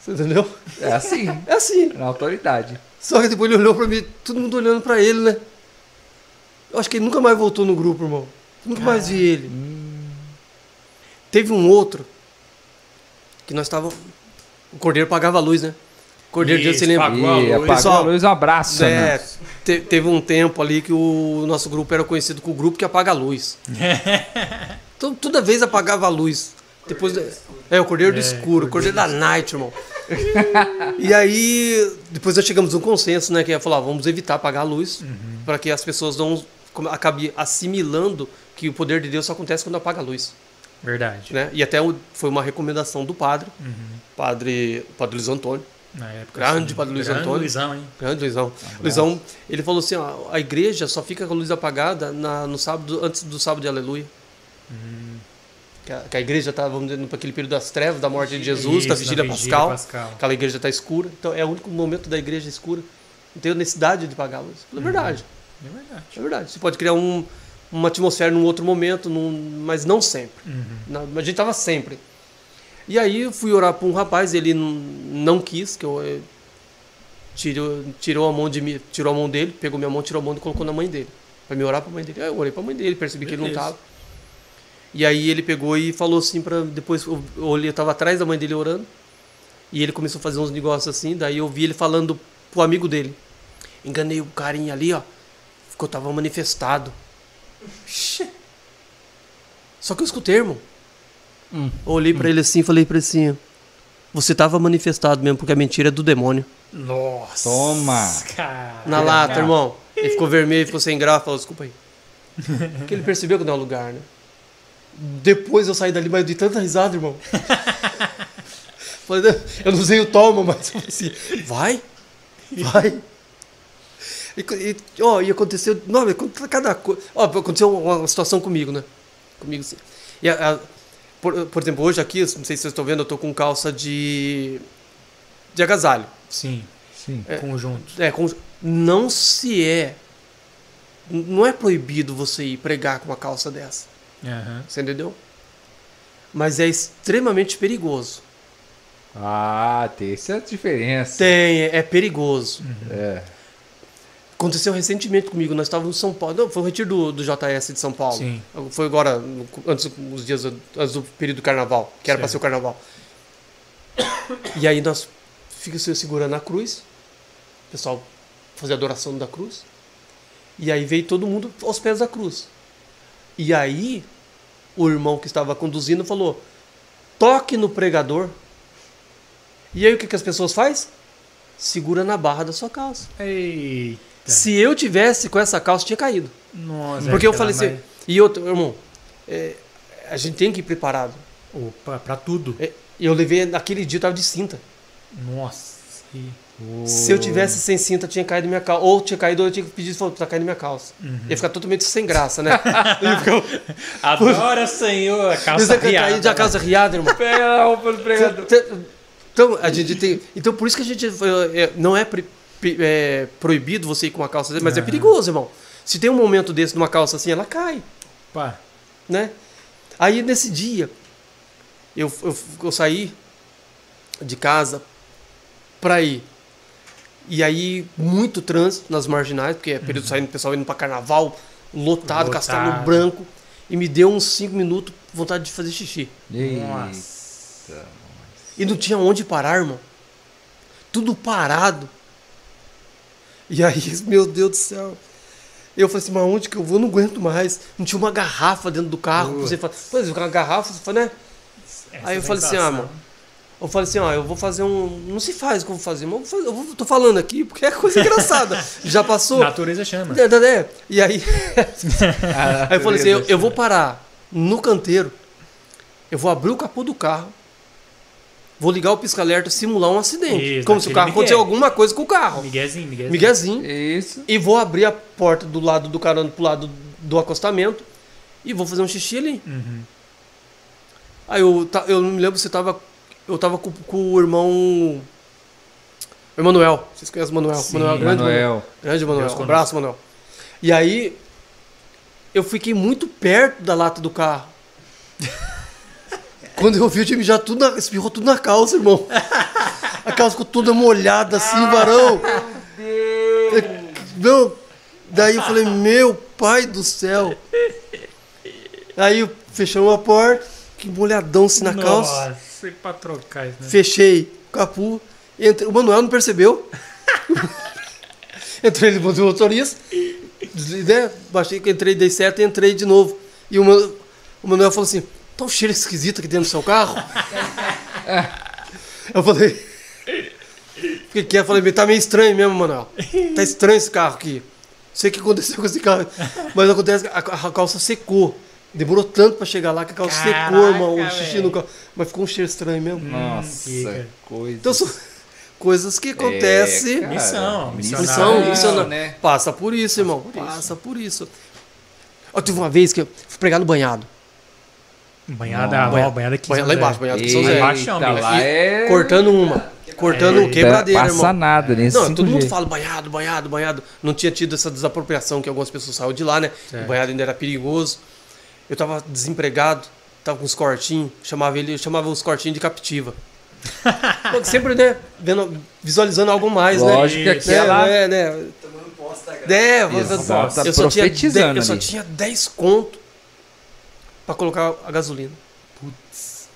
Você entendeu? É assim, É assim. na autoridade. Só que depois ele olhou pra mim, todo mundo olhando pra ele, né? Eu acho que ele nunca mais voltou no grupo, irmão. Nunca mais vi ele. Teve um outro que nós estávamos. O cordeiro pagava a luz, né? O cordeiro de Deus, Isso, você lembra? pagou a luz. apagou Pessoal, a luz, um abraço. É, né? te- teve um tempo ali que o nosso grupo era conhecido como o grupo que apaga a luz. então toda vez apagava a luz. Depois é o cordeiro do É, escuro, o cordeiro da night, irmão. e aí depois nós chegamos a um consenso, né, que é falar, vamos evitar apagar a luz para que as pessoas não acabem assimilando que o poder de Deus só acontece quando apaga a luz, Verdade. né? E até o- foi uma recomendação do padre, Uhum. padre, padre Luiz Antônio. Na época. Grande assim, Padre Luiz grande Antônio. Luizão, hein? Grande Luizão. Luizão, ele falou assim, ó, a igreja só fica com a luz apagada na- no sábado, antes do sábado de aleluia. Que, a, que a igreja está, vamos dizer, naquele período das trevas, da morte de Jesus, Isso, da vigília pascal, pascal. Aquela igreja está escura. Então é o único momento da igreja escura. Não tem necessidade de apagar a luz. É verdade. É verdade. É verdade. Você pode criar um- uma atmosfera num outro momento, num- mas não sempre. Uhum. Na- a gente estava sempre. E aí eu fui orar para um rapaz, ele não, quis, que eu eh, tirou, tirou a mão de mim, tirou a mão dele, pegou minha mão, tirou a mão e colocou na mãe dele. Para me orar para a mãe dele. Aí eu orei para a mãe dele, percebi que ele não Beleza. estava. E aí ele pegou e falou assim para depois eu eu olhei, eu tava atrás da mãe dele orando. E ele começou a fazer uns negócios assim, daí eu vi ele falando pro amigo dele. Enganei o carinha ali, ó. Ficou tava manifestado. Só que eu escutei, irmão. Hum. Eu olhei pra ele assim e falei pra ele assim: Você tava manifestado mesmo, porque a mentira é do demônio. Nossa. Toma. Cara. Na lata, irmão. Ele ficou vermelho, ficou sem graça, falou, desculpa aí. Porque ele percebeu que não é o lugar, né? Depois eu saí dali, mas eu dei tanta risada, irmão. Falei, eu não usei o toma, mas eu falei assim, vai, vai. E, e, ó, e aconteceu, não, aconteceu cada coisa. Ó, aconteceu uma situação comigo, né? Comigo, assim. E a- a- por, por exemplo, hoje aqui, não sei se vocês estão vendo, eu tô com calça de, de agasalho. Sim. Sim. Conjunto. É, com- não se é. Não é proibido você ir pregar com uma calça dessa. Aham. Você entendeu? Mas é extremamente perigoso. Ah, tem essa diferença. Tem, é, é perigoso. É. Aconteceu recentemente comigo. Nós estávamos em São Paulo. Foi o retiro do, do JS de São Paulo. Sim. Foi agora, antes os dias antes do período do carnaval, que era para ser o carnaval. E aí nós fica se segurando a cruz. O pessoal fazia adoração da cruz. E aí veio todo mundo aos pés da cruz. E aí o irmão que estava conduzindo falou: "Toque no pregador". E aí o que, que as pessoas faz? Segura na barra da sua calça. Eita. Se eu tivesse com essa calça, tinha caído. Nossa. Porque eu aquela falei assim, mais- e outro, irmão, é, a gente tem que ir preparado. Opa, pra tudo. É, eu levei, naquele dia eu tava de cinta. Nossa. Se eu tivesse sem cinta, tinha caído minha calça. Ou tinha caído, ou eu tinha pedido, falou, tá caindo minha calça. Uhum. Ia ficar totalmente sem graça, né? Ia ficar- Adora, Senhor, a Ia calça cair riada. de a calça riada, irmão. Pega a roupa do pregador. Então, a gente tem. Então, por isso que a gente. é, não é, pri- é proibido você ir com uma calça dessa, mas é Aham. perigoso, irmão. Se tem um momento desse numa calça assim, ela cai. Opa. né? Aí nesse dia, eu, eu, eu saí de casa pra ir. E aí, muito trânsito nas marginais, porque é período saindo, o pessoal indo pra carnaval, lotado, Lotado. castelo branco. E me deu uns 5 minutos vontade de fazer xixi. Nossa. E não tinha onde parar, irmão. Tudo parado. E aí, meu Deus do céu. Eu falei assim, mas onde que eu vou? Eu não aguento mais. Não tinha uma garrafa dentro do carro. Você fala, pois, uma garrafa, você fala, né? Essa Aí eu falei assim, ah, mano. Eu falei assim, ó, eu vou fazer um. Não se faz o que eu vou fazer, mas eu, vou fazer- eu vou- tô falando aqui porque é coisa engraçada. Já passou. Natureza chama. É, é, é. E aí. aí eu falei assim, eu, eu vou parar no canteiro, eu vou abrir o capô do carro, vou ligar o pisca-alerta, simular um acidente. Isso, como se o carro migué. aconteceu alguma coisa com o carro. Miguezinho, Miguezinho. Miguezinho. Isso. E vou abrir a porta do lado do carona pro lado do acostamento e vou fazer um xixi ali. Uhum. Aí eu, eu não me lembro se tava. Eu tava com, com o irmão. Emanuel. Vocês conhecem o Manuel? Sim, Manuel, grande Manuel. Manuel. Grande Manuel. Um abraço, Manuel. E aí. Eu fiquei muito perto da lata do carro. Quando eu vi, eu tinha mijado tudo na, espirrou tudo na calça, irmão. A calça ficou toda molhada assim, varão. Não. Daí eu falei, meu pai do céu. Aí fechamos a porta, que molhadão assim na calça. Nossa, pra trocar isso, né? Fechei o capu. Entre... O Manuel não percebeu. entrei no do motorista. Né? Baixei, entrei, dei certo e entrei de novo. E o, Manu- o Manuel falou assim: tá um cheiro esquisito aqui dentro do seu carro. Eu falei. Fiquei quieto, falei, tá meio estranho mesmo, Manuel. Tá estranho esse carro aqui. Não sei o que aconteceu com esse carro. Mas acontece que a, a calça secou. Demorou tanto pra chegar lá que a calça secou, Caraca, irmão. O xixi no carro. Mas ficou um cheiro estranho mesmo. Nossa, fica. coisa. Então são coisas que acontecem. cara. Missão, missão, missão, né? Passa por isso, irmão. Passa por isso. Eu tive uma vez que eu fui pregar no banhado. Banhada, Não. ó, Banhada- banhada aqui. banhada lá embaixo, banhada aqui lá Miguel. é... Cortando uma. Cortando um quebradeira, Passa irmão. nada nesse Não, todo mundo 5G. fala banhado, banhado, banhado. Não tinha tido essa desapropriação que algumas pessoas saíram de lá, né? Certo. O banhado ainda era perigoso. Eu tava desempregado, tava com uns cortinhos, chamava ele, eu chamava os cortinhos de captiva. Sempre, né, vendo, visualizando algo mais, Lógico que né? aqui né, é lá. né, né? Tomando posse da graça. É, Exato, tá eu, só tinha eu só tinha 10 conto. Pra colocar a gasolina. Putz.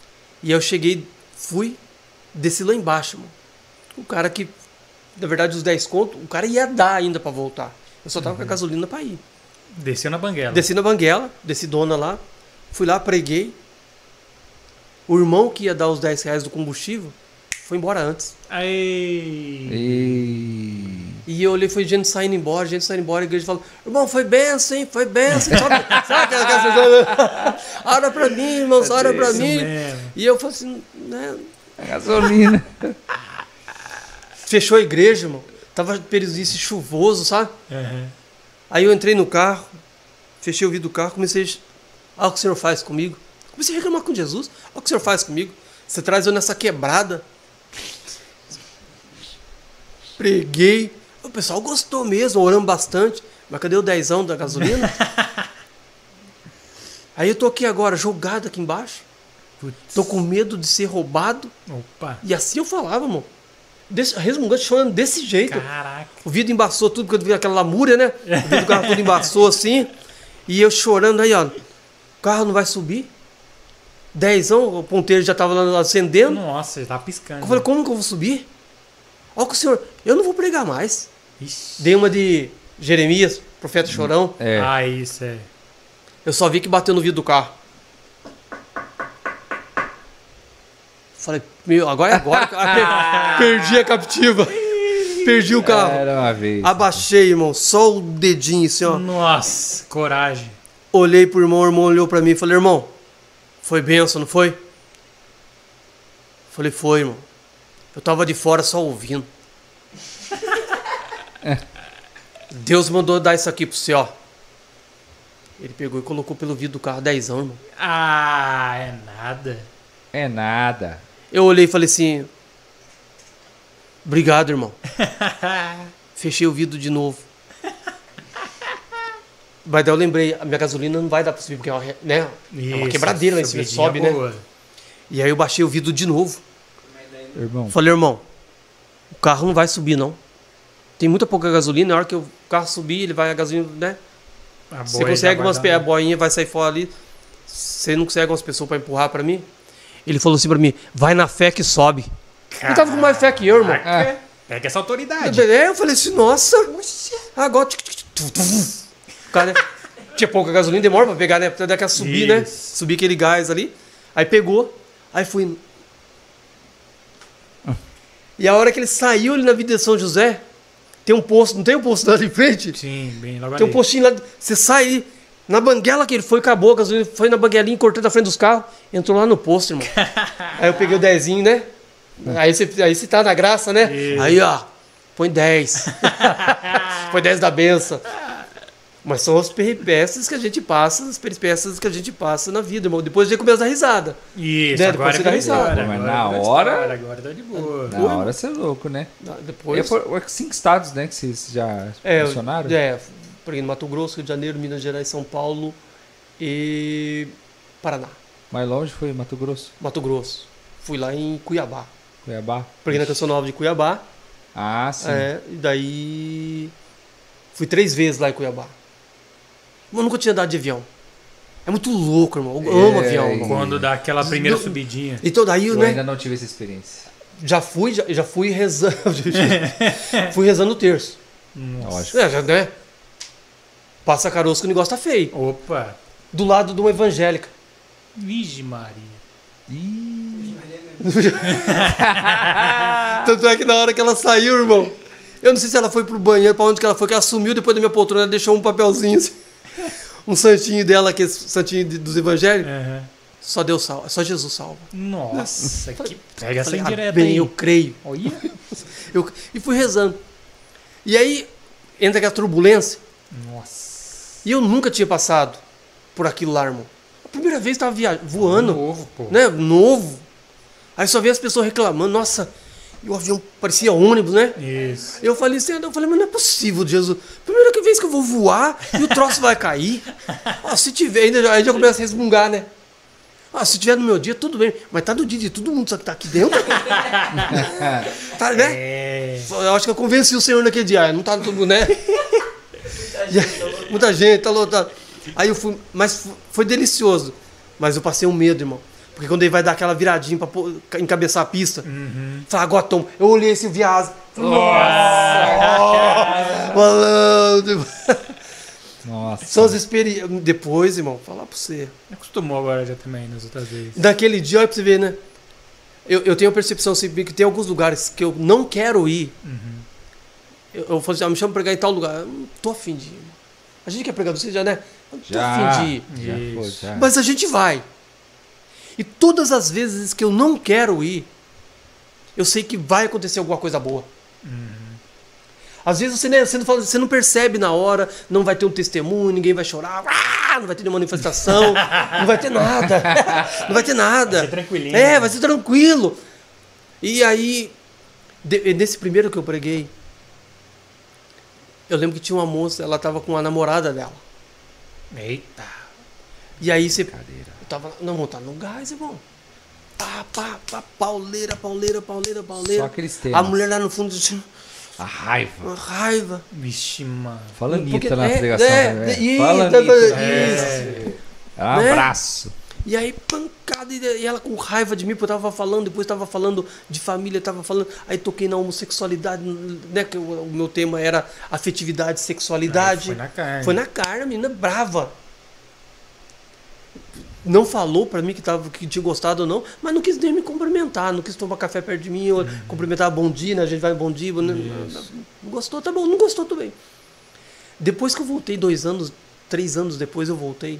E eu cheguei, fui, desci lá embaixo, mano. O cara que, na verdade, os 10 contos, o cara ia dar ainda pra voltar. Eu só tava com a gasolina pra ir. Desceu na banguela. Desci na banguela, desci dona lá, fui lá, preguei. O irmão que ia dar os 10 reais do combustível foi embora antes. Aí. E... Eu olhei, foi gente saindo embora, gente saindo embora, a igreja falou, irmão, foi benção, hein? Foi benção. Sabe, sabe aquela aquela- Ora pra mim, irmãos, ora pra mim. mesmo. E eu falei assim, né? A gasolina. Fechou a igreja, irmão. Tava período chuvoso, sabe? Aham. Aí eu entrei no carro, fechei o vidro do carro, comecei a. Olha o que o senhor faz comigo. Comecei a reclamar com Jesus. Olha o que o senhor faz comigo. Você traz eu nessa quebrada. Preguei. O pessoal gostou mesmo, oramos bastante. Mas cadê o dezão da gasolina? Aí eu tô aqui agora, jogado aqui embaixo. Putz. Tô com medo de ser roubado. Opa. E assim eu falava, irmão. Desse, resmungando, chorando desse jeito. Caraca. O vidro embaçou tudo, porque eu vi aquela lamúria, né? O vidro do carro todo embaçou assim. E eu chorando aí, ó. O carro não vai subir. Dezão, o ponteiro já tava lá acendendo. Nossa, ele tá piscando. Eu falei, como que eu vou subir? Olha que o senhor, eu não vou pregar mais. Ixi. Dei uma de Jeremias, profeta chorão. É. Ah, isso é. Eu só vi que bateu no vidro do carro. Falei, meu, agora é agora. Per- Perdi a captiva. Perdi o carro. Era uma vez. Abaixei, irmão, só o dedinho assim, ó. Nossa, coragem. Olhei pro irmão, o irmão olhou pra mim e falei, irmão, foi benção, não foi? Falei, foi, irmão. Eu tava de fora só ouvindo. Deus mandou dar isso aqui pro você, ó. Ele pegou e colocou pelo vidro do carro dezão, irmão. Ah, é nada. É nada. Eu olhei e falei assim, obrigado, irmão. Fechei o vidro de novo. Mas daí eu lembrei, a minha gasolina não vai dar pra subir, porque é uma, né? é uma Isso, quebradeira lá em cima, sobe, né? boa. E aí eu baixei o vidro de novo. Irmão. Falei, irmão, o carro não vai subir, não. Tem muita pouca gasolina, na hora que o carro subir, ele vai, a gasolina, né? A Você consegue umas dar- a boinha vai sair fora ali. Você não consegue umas pessoas pra empurrar pra mim? Ele falou assim pra mim, vai na fé que sobe. Ele tava com mais fé que eu, irmão. Caraca. Pega essa autoridade. É, eu falei assim, nossa, agora. O cara, né? Tinha pouca gasolina, demora pra pegar, né? Pra dar aquela subir, né? Subir aquele gás ali. Aí pegou, aí fui. E a hora que ele saiu ali na Vida de São José, tem um posto, não tem um posto lá de frente? Sim, bem logo Tem um ali. postinho lá, você sai aí, na banguela que ele foi, acabou a gasolina, foi na banguelinha, cortou da frente dos carros, entrou lá no posto, irmão. aí eu peguei o dezinho, né? Aí você, aí você tá na graça, né? Isso. Aí, ó, põe 10. põe 10 da benção. Mas são as peripécias que a gente passa, as peripécias que a gente passa na vida, irmão. Depois a gente começa a dar risada. Isso, Né, agora depois você dá risada. Mas na tá hora- Agora tá de boa. Na hora você é louco, né? É, Depois. por, é cinco estados, né, que vocês já É, mencionaram? é, por exemplo, Mato Grosso, Rio de Janeiro, Minas Gerais, São Paulo e Paraná. Mais longe foi Mato Grosso, Mato Grosso. Fui lá em Cuiabá. Cuiabá. Preguei na Canção Nova de Cuiabá. Ah, sim. É, e daí. Fui três vezes lá em Cuiabá. Eu nunca tinha andado de avião. É muito louco, irmão. Eu amo É, avião, e- irmão. Quando dá aquela primeira Não- subidinha. Então daí, Eu né? ainda não tive essa experiência. Já fui, já, já fui rezando. fui rezando o terço. Lógico. É, já, né? Passa caroço que o negócio tá feio. Opa. Do lado de uma evangélica. Vige Maria. Ih, Tanto é que na hora que ela saiu, irmão, eu não sei se ela foi pro banheiro, pra onde que ela foi, que ela sumiu depois da minha poltrona, ela deixou um papelzinho, assim, um santinho dela, aquele santinho de- dos evangélicos. Aham. Só Deus salva, só Jesus salva. Nossa, que pega essa Falei, ah, indireta bem, aí. eu creio. Olha. Eu, e fui rezando. E aí entra aquela turbulência, Nossa. e eu nunca tinha passado por aquilo lá, irmão. A primeira vez eu tava via- voando, Novo, pô. né, novo. Aí só vi as pessoas reclamando, nossa, e o avião parecia ônibus, né? Isso. Eu falei assim, eu falei, mas não é possível, Jesus. Primeira vez que eu vou voar e o troço vai cair. Ó, se tiver, ainda aí já começa a resmungar, né? Ah, se tiver no meu dia, tudo bem. Mas tá no dia de todo mundo só que tá aqui dentro. tá, né? É. Eu acho que eu convenci o senhor naquele dia. Ah, Não tá todo mundo, né? Muita gente, tá lotado. Aí eu fui, mas foi delicioso. Mas eu passei um medo, irmão. Porque quando ele vai dar aquela viradinha pra pô- encabeçar a pista, fala, agora toma. Eu olhei esse viado. falei, Nossa! Malandro. Nossa. São as experiências. Depois, irmão, falar pra você. Acostumou agora já também, nas outras vezes. Naquele dia, olha pra você ver, né? Eu, eu tenho a percepção assim, que tem alguns lugares que eu não quero ir. Eu, eu falo assim, ah, me chama pra pregar em tal lugar. Eu não tô afim de ir. irmão. A gente quer pregar você já, né? Eu não tô Já, afim de ir. já já. Mas a gente vai. E todas as vezes que eu não quero ir, eu sei que vai acontecer alguma coisa boa. Às vezes você, né, você, não fala- você não percebe na hora, não vai ter um testemunho, ninguém vai chorar, ah, não vai ter nenhuma manifestação, não vai ter nada. Não vai ter nada. Vai ser tranquilinho. É, vai ser tranquilo. E aí, de- nesse primeiro que eu preguei, eu lembro que tinha uma moça, ela tava com a namorada dela. Eita. E aí você. Tava não, tá no gás, irmão. Pá, pá, pá, pauleira, pauleira, pauleira, pauleira. Só aqueles temas. A mulher lá no fundo tinha A raiva. uma raiva. Vixe, mano. Fala Anitta na é, pregação. é, né? e- Fala tá- Anitta. isso. né? Um Né? abraço. E aí, pancada, e e ela com raiva de mim, porque eu tava falando, depois tava falando de família, tava falando. Aí toquei na homossexualidade, né? Que o, o meu tema era afetividade, sexualidade. Aí foi na carne. Foi na carne, a menina brava. Não falou pra mim que, tava, que tinha gostado ou não, mas não quis nem me cumprimentar, não quis tomar café perto de mim, ou cumprimentar bom dia, né? A gente vai bom dia. Né? Não gostou, tá bom, não gostou, tudo bem. Depois que eu voltei, dois anos, três anos depois eu voltei,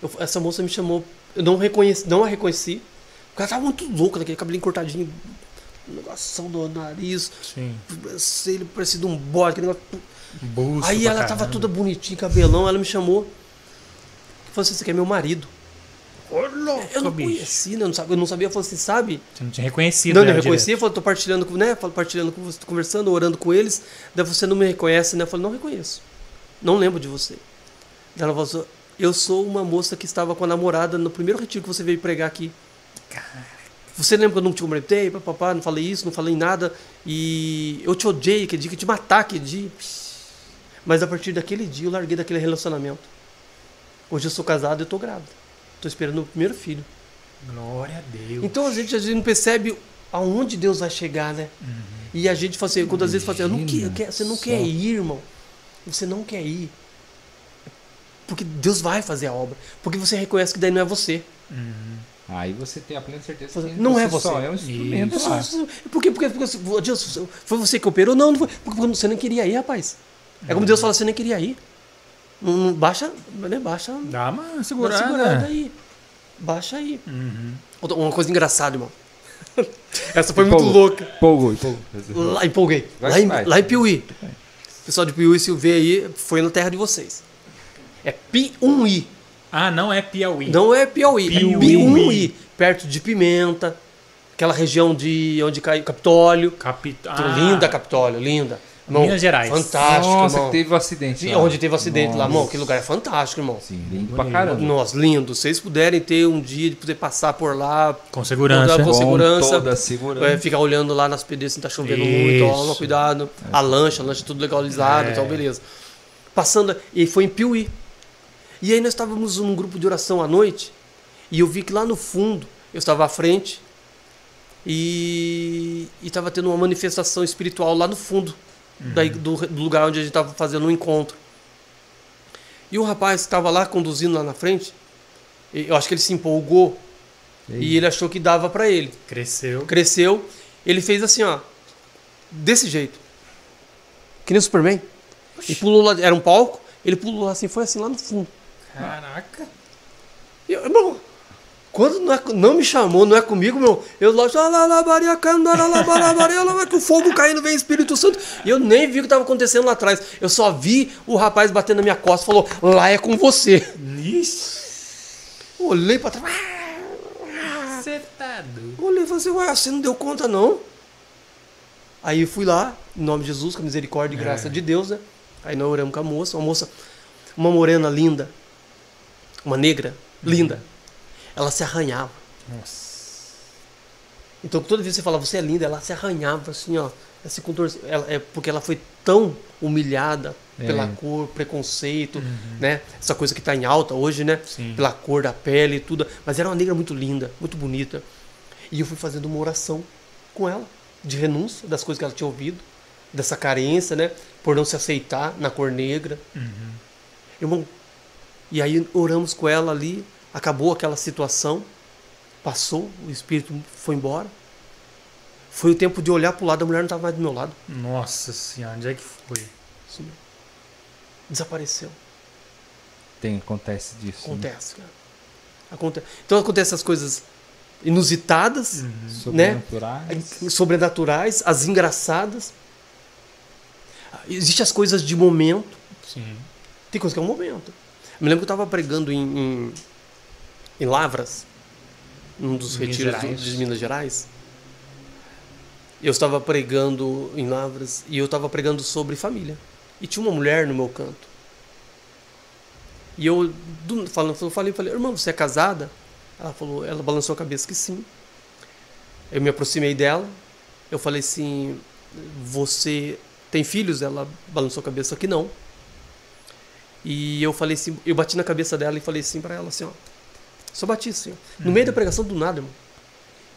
eu- essa moça me chamou, eu não, reconheci, não a reconheci, porque ela tava muito louca, daquele cabelinho cortadinho, negação do nariz, Sim. ele parecido um bode, aquele negócio. Aí ela tava caramba. toda bonitinha, cabelão, ela me chamou. Falou assim, você quer meu marido? Ô, louco, Eu não bicho. conheci, né? Eu não sabia, eu não sabia. Eu falei assim, sabe? Você não tinha reconhecido. não, não ela reconhecia. direto. Eu falei, tô partilhando com, né? Falo, partilhando com você, tô conversando, orando com eles. Daí você não me reconhece, né? Eu falei, não reconheço. Não lembro de você. Daí ela falou assim, eu sou uma moça que estava com a namorada no primeiro retiro que você veio pregar aqui. Você lembra que eu não te cumprimentei, papapá, não falei isso, não falei nada. E eu te odiei aquele dia, que te matar aquele dia. Mas a partir daquele dia eu larguei daquele relacionamento. Hoje eu sou casado e eu tô grávida. Tô esperando o primeiro filho. Glória a Deus. Então a gente, a gente não percebe aonde Deus vai chegar, né? E a gente fala assim, quando às vezes fala assim, eu não quer, eu quero- você não Só. quer ir, irmão. Você não quer ir. Porque Deus vai fazer a obra. Porque você reconhece que daí não é você. Aí você tem a plena certeza que Não é você. só é um instrumento. Isso. lá. Por quê? Porque, porque, porque Deus, foi você que operou? Não, não foi. Porque você nem queria ir, rapaz. É como Deus fala, você nem queria ir. Não, não- baixa, né? Baixa, Dá uma dá uma segurada. segurada aí. Baixa aí. Uhum. Uma coisa engraçada, irmão. Essa foi muito louca. Empolgou, empolgou. Lá empolguei. Vai Lá em, vai. lá em Piuí. Pessoal de Piuí, se vê aí, foi na terra de vocês. É Piuí. Ah, não é Piauí. Não é Piauí, Piuí. é Piuí. Perto de Pimenta. Aquela região de onde cai Capitólio. Capit... linda Capitólio, linda. Minas Gerais. Fantástico, Nossa, irmão. que teve um acidente E lá. onde teve acidente lá, irmão. Nossa. Que lugar é fantástico, irmão. Sim, lindo pra caramba. Nossa, lindo. Se vocês puderem ter um dia de poder passar por lá, Com segurança. Com Com segurança. toda a segurança. É, ficar olhando lá nas pedras se tá chovendo Isso. muito, toma cuidado. A lancha, a lancha tudo legalizado, É. então beleza. Passando, e foi em Piuí. E aí nós estávamos num grupo de oração à noite, e eu vi que lá no fundo, eu estava à frente, e estava tendo uma manifestação espiritual lá no fundo, daí, do, do lugar onde a gente estava fazendo um encontro. E o rapaz que estava lá conduzindo lá na frente, e eu acho que ele se empolgou, e ele achou que dava para ele Cresceu. cresceu, ele fez assim, ó, desse jeito. Que nem o Superman. E pulou lá, era um palco, ele pulou lá assim, foi assim lá no fundo. Caraca. E eu, irmão, quando não, é- não me chamou, não é comigo, meu, eu lá, lá, que o fogo caindo, vem Espírito Santo. E eu nem vi o que estava acontecendo lá atrás. Eu só vi o rapaz batendo na minha costa e falou, lá é com você. Ixi. Olhei pra trás. Você tá doido. Olhei e falei assim, ué, você não deu conta não? Aí eu fui lá, em nome de Jesus, com a misericórdia e graça É. de Deus, né? Aí nós oramos com a moça, uma moça, uma morena linda, uma negra, linda. Ela se arranhava. Nossa. Então toda vez que você falava, você é linda, ela se arranhava assim, ó. Ela se contorcia, ela, é porque ela foi tão humilhada, pela É. cor, preconceito, né? Essa coisa que tá em alta hoje, né? Sim. Pela cor da pele e tudo. Mas era uma negra muito linda, muito bonita. E eu fui fazendo uma oração com ela, de renúncia das coisas que ela tinha ouvido, dessa carência, né? Por não se aceitar na cor negra. Uhum. Irmão, e aí oramos com ela ali, acabou aquela situação, passou, o espírito foi embora. Foi o tempo de olhar pro lado, a mulher não estava mais do meu lado. Nossa senhora, onde é que foi? Sumiu. Desapareceu. Tem, acontece disso. né? Acontece, cara. Aconte... Então acontecem essas coisas inusitadas, né? Sobrenaturais. sobrenaturais, as engraçadas. Existem as coisas de momento. Sim. Tem coisa que é um momento. Eu me lembro que eu estava pregando em, em, em Lavras, num dos Minas retiros Gerais. de Minas Gerais. Eu estava pregando em Lavras e eu estava pregando sobre família. E tinha uma mulher no meu canto. E eu, do, falando, eu falei, falei, irmã, você é casada? Ela falou, ela balançou a cabeça que sim. Eu me aproximei dela. Eu falei assim, você tem filhos? Ela balançou a cabeça que não. E eu falei assim, eu bati na cabeça dela e falei assim pra ela assim, ó. Só bati assim, ó. No meio da pregação do nada, irmão.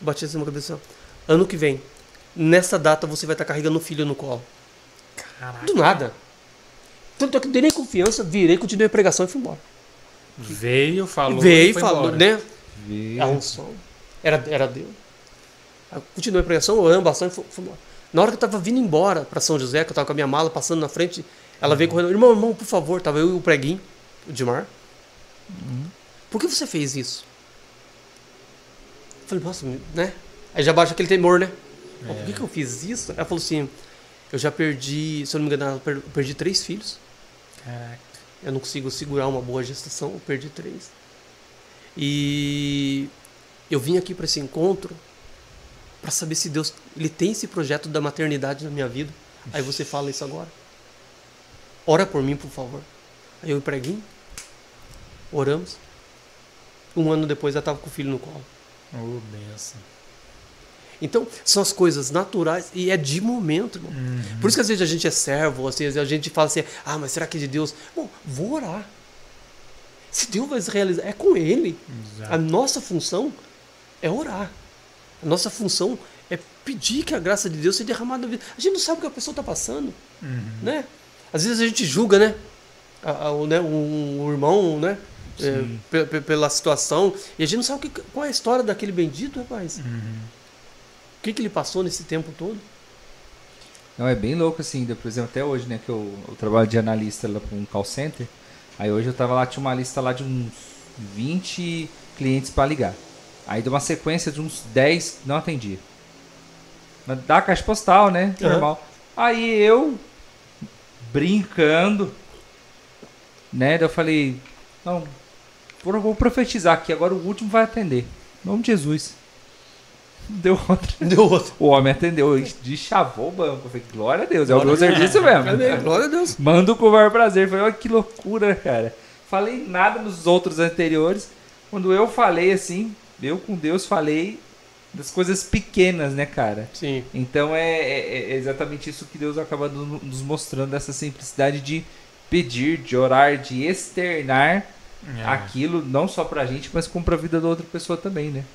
Bati assim na cabeça. Ano que vem, nessa data você vai estar carregando um filho no colo. Caraca. Do nada. Tanto é que eu dei nem confiança, virei, continuei a pregação e fui embora. Veio, falou. Veio e foi falou, embora. né? Vê. A unção. Era, era Deus. Aí Continuei a pregação, orando bastante e fui, fui embora. Na hora que eu tava vindo embora para São José, que eu tava com a minha mala passando na frente, ela veio correndo, irmão, irmão, por favor, tava eu e o preguinho, o Dimar. Por que você fez isso? Eu falei, nossa, né? Aí já baixa aquele temor, né? Pô, Por que, que eu fiz isso? Ela falou assim, eu já perdi, se eu não me engano, eu per- eu perdi três filhos. Caraca. Eu não consigo segurar uma boa gestação, eu perdi três. E eu vim aqui para esse encontro para saber se Deus ele tem esse projeto da maternidade na minha vida. Aí você fala isso agora. Ora por mim, por favor. Aí eu preguei, oramos. Um ano depois eu estava com o filho no colo. Ô, benção. Então, são as coisas naturais e é de momento, irmão. Por isso que às vezes a gente é servo, às vezes a gente fala assim, ah, mas será que é de Deus? Bom, vou orar. Se Deus vai realizar, é com Ele. A Exato. nossa função é orar. A nossa função é pedir que a graça de Deus seja derramada na vida. A gente não sabe o que a pessoa está passando, Uhum. né? Às vezes a gente julga, né? A- a- o, né? um, um irmão, né? É, pela situação. E a gente não sabe o que- qual é a história daquele bendito, rapaz. Uhum. O que, que ele passou nesse tempo todo? Não, é bem louco assim, por exemplo, até hoje, né, que eu, eu trabalho de analista lá para um call center. Aí hoje eu tava lá, tinha uma lista lá de uns 20 clientes para ligar. Aí de uma sequência de uns 10 não atendia. Mas Da caixa postal, né? Aham. Normal. Aí eu, brincando, né? daí Eu falei, não, vou profetizar aqui, agora o último vai atender. Em nome de Jesus. Deu outra. Deu outro. O homem atendeu, de chavou o banco. Eu falei, glória a Deus, é o meu serviço mesmo. Glória a Deus. Mando com o maior prazer. Falei, olha que loucura, cara. Falei nada nos outros anteriores. Quando eu falei assim, eu com Deus falei das coisas pequenas, né, cara? Sim. Então é, é- é exatamente isso que Deus acaba no- nos mostrando, essa simplicidade de pedir, de orar, de externar É. Aquilo não só pra gente, mas como pra vida da outra pessoa também, né?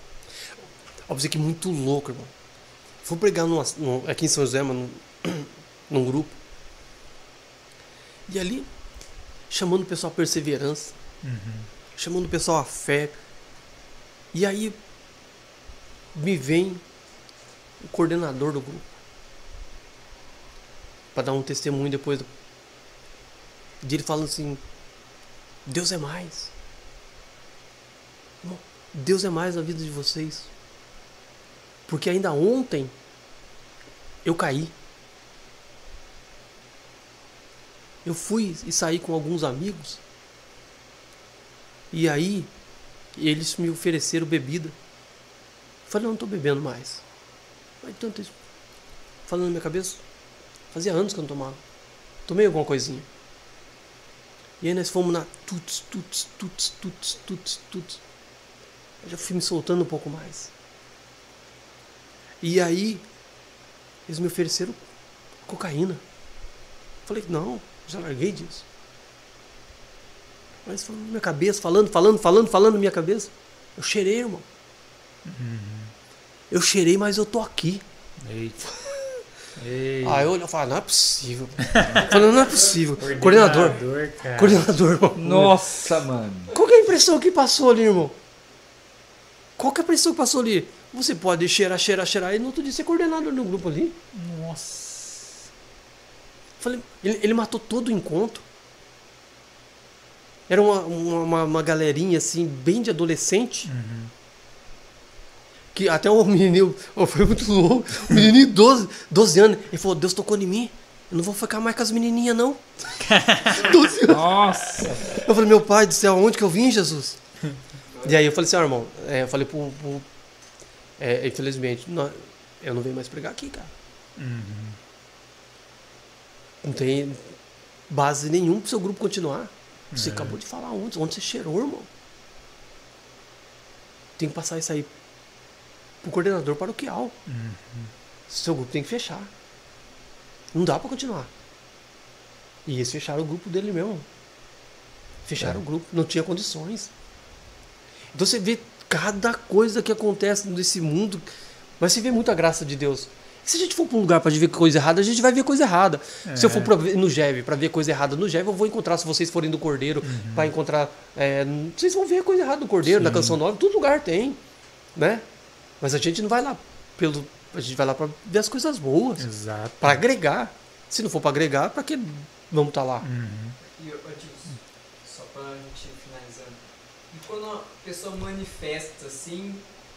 Óbvio que é muito louco, irmão. Fui pregar numa, num- aqui em São José, mano, num, num grupo. E ali, chamando o pessoal à perseverança, Uhum. chamando o pessoal à fé. E aí, me vem o coordenador do grupo. Para dar um testemunho depois. Do... De ele falando assim: Deus é mais. Deus é mais na vida de vocês. Porque ainda ontem eu caí. Eu fui e saí com alguns amigos. E aí eles me ofereceram bebida. Eu falei, não estou bebendo mais. Mas tanto isso. Falando na minha cabeça, fazia anos que eu não tomava. Tomei alguma coisinha. E aí nós fomos na tuts, tuts, tuts, tuts, tuts, tuts. Eu já fui me soltando um pouco mais. E aí, eles me ofereceram cocaína. Falei, não, Já larguei disso. Mas falando na minha cabeça, falando, falando, falando, falando na minha cabeça. Eu cheirei, irmão. Eu cheirei, mas eu tô aqui. Eita. Eita. Aí eu olhei e falei, não é possível. Falei, não é possível. Coordenador. cara. Coordenador, irmão. Nossa, mano. Qual que é a impressão que passou ali, irmão? Qual que é a impressão que passou ali? Você pode cheirar, cheirar, cheirar e no outro dia ser coordenador no grupo ali. Nossa. Falei, ele, ele matou todo o encontro. Era uma, uma, uma- uma galerinha assim, bem de adolescente. Que até o menininho, foi muito louco. O menininho de 12, 12 anos, ele falou: Deus tocou em mim. Eu não vou ficar mais com as menininhas, não. 12 anos. Nossa. Eu falei: Meu pai do céu, onde que eu vim, Jesus? E aí eu falei assim: ó, irmão, é, eu falei pro. pro é, infelizmente, não- eu não venho mais pregar aqui, cara. Não tem base nenhuma pro seu grupo continuar. Você acabou de falar onde, onde você cheirou, irmão. Tem que passar isso aí pro coordenador paroquial. Seu grupo tem que fechar. Não dá pra continuar. E eles fecharam o grupo dele mesmo. Fecharam É. o grupo, não tinha condições. Então você vê cada coisa que acontece nesse mundo, mas você vê muita graça de Deus. Se a gente for para um lugar para ver coisa errada, a gente vai ver coisa errada. Se eu for pra no GEV para ver coisa errada no GEV, eu vou encontrar, se vocês forem do Cordeiro, para encontrar. é, vocês vão ver coisa errada no Cordeiro, na Canção Nova, todo lugar tem. Né? Mas a gente não vai lá pelo. A gente vai lá para ver as coisas boas, Exato. para agregar. Se não for para agregar, para que vamos estar lá? E, ô, Dilson, só pra gente finalizando. E quando uma pessoa manifesta assim,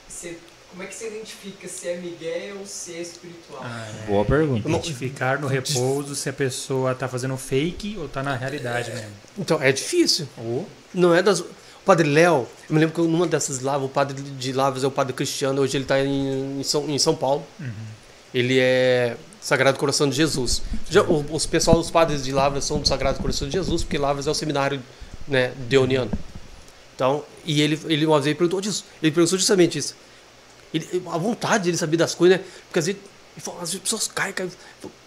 você, como é que você identifica se é Miguel ou se é espiritual? Ah, é. Boa pergunta. Identificar no repouso se a pessoa tá fazendo fake ou tá na realidade mesmo. Então, é difícil. Ou Não é das. O padre Léo, eu me lembro que numa dessas lavas, o padre de Lavras é o padre Cristiano, hoje ele está em, em São, em São Paulo. Ele é Sagrado Coração de Jesus. Já, o- os pessoal, os padres de Lavras são do Sagrado Coração de Jesus, porque Lavras é o seminário né, deoniano. Então, e ele, ele uma vez ele perguntou disso. Ele perguntou justamente isso. Ele, a vontade de ele saber das coisas, né? Porque às vezes, as pessoas caem, caem.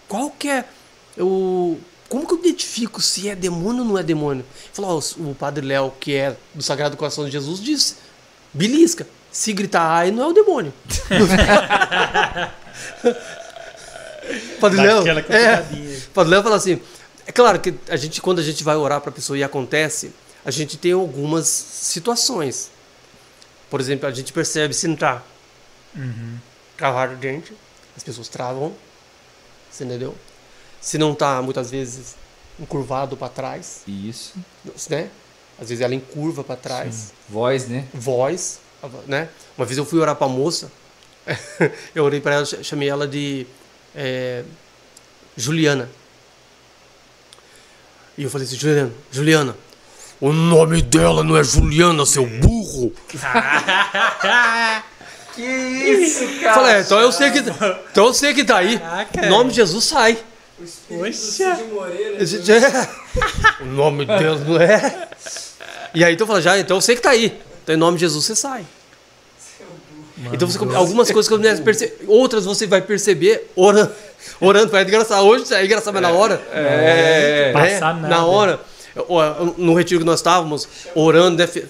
Qual que é o. Como que eu identifico se é demônio ou não é demônio? Falou, o padre Léo, que é do Sagrado Coração de Jesus, disse: belisca. Se gritar ai, não é o demônio. padre Léo. É. Padre Léo fala assim: é claro que a gente, quando a gente vai orar para a pessoa e acontece, a gente tem algumas situações. Por exemplo, a gente percebe se não tá Uhum. travar o dente, as pessoas travam, você entendeu? Se não tá, muitas vezes, encurvado para trás, Isso. né? Às vezes ela encurva para trás. Voz, né? Voz, né? Uma vez eu fui orar para a moça, eu orei para ela, ch- chamei ela de é, Juliana. E eu falei assim, Juliana, Juliana, o nome dela não é Juliana, seu burro. Que isso, cara? Falei, é, então eu sei que, então eu sei que tá aí. Caraca. Em nome de Jesus sai. O espírito do Poxa. Cid Moreira. Esse- o nome dela não é. E aí então eu falo, já, então eu sei que tá aí. Então em nome de Jesus você sai. Então você, algumas coisas que eu não perce... outras você vai perceber orando. Orando, vai engraçado. Hoje é engraçado, mas na hora. É. né? Passar nada. Na hora. No retiro que nós estávamos, orando, né?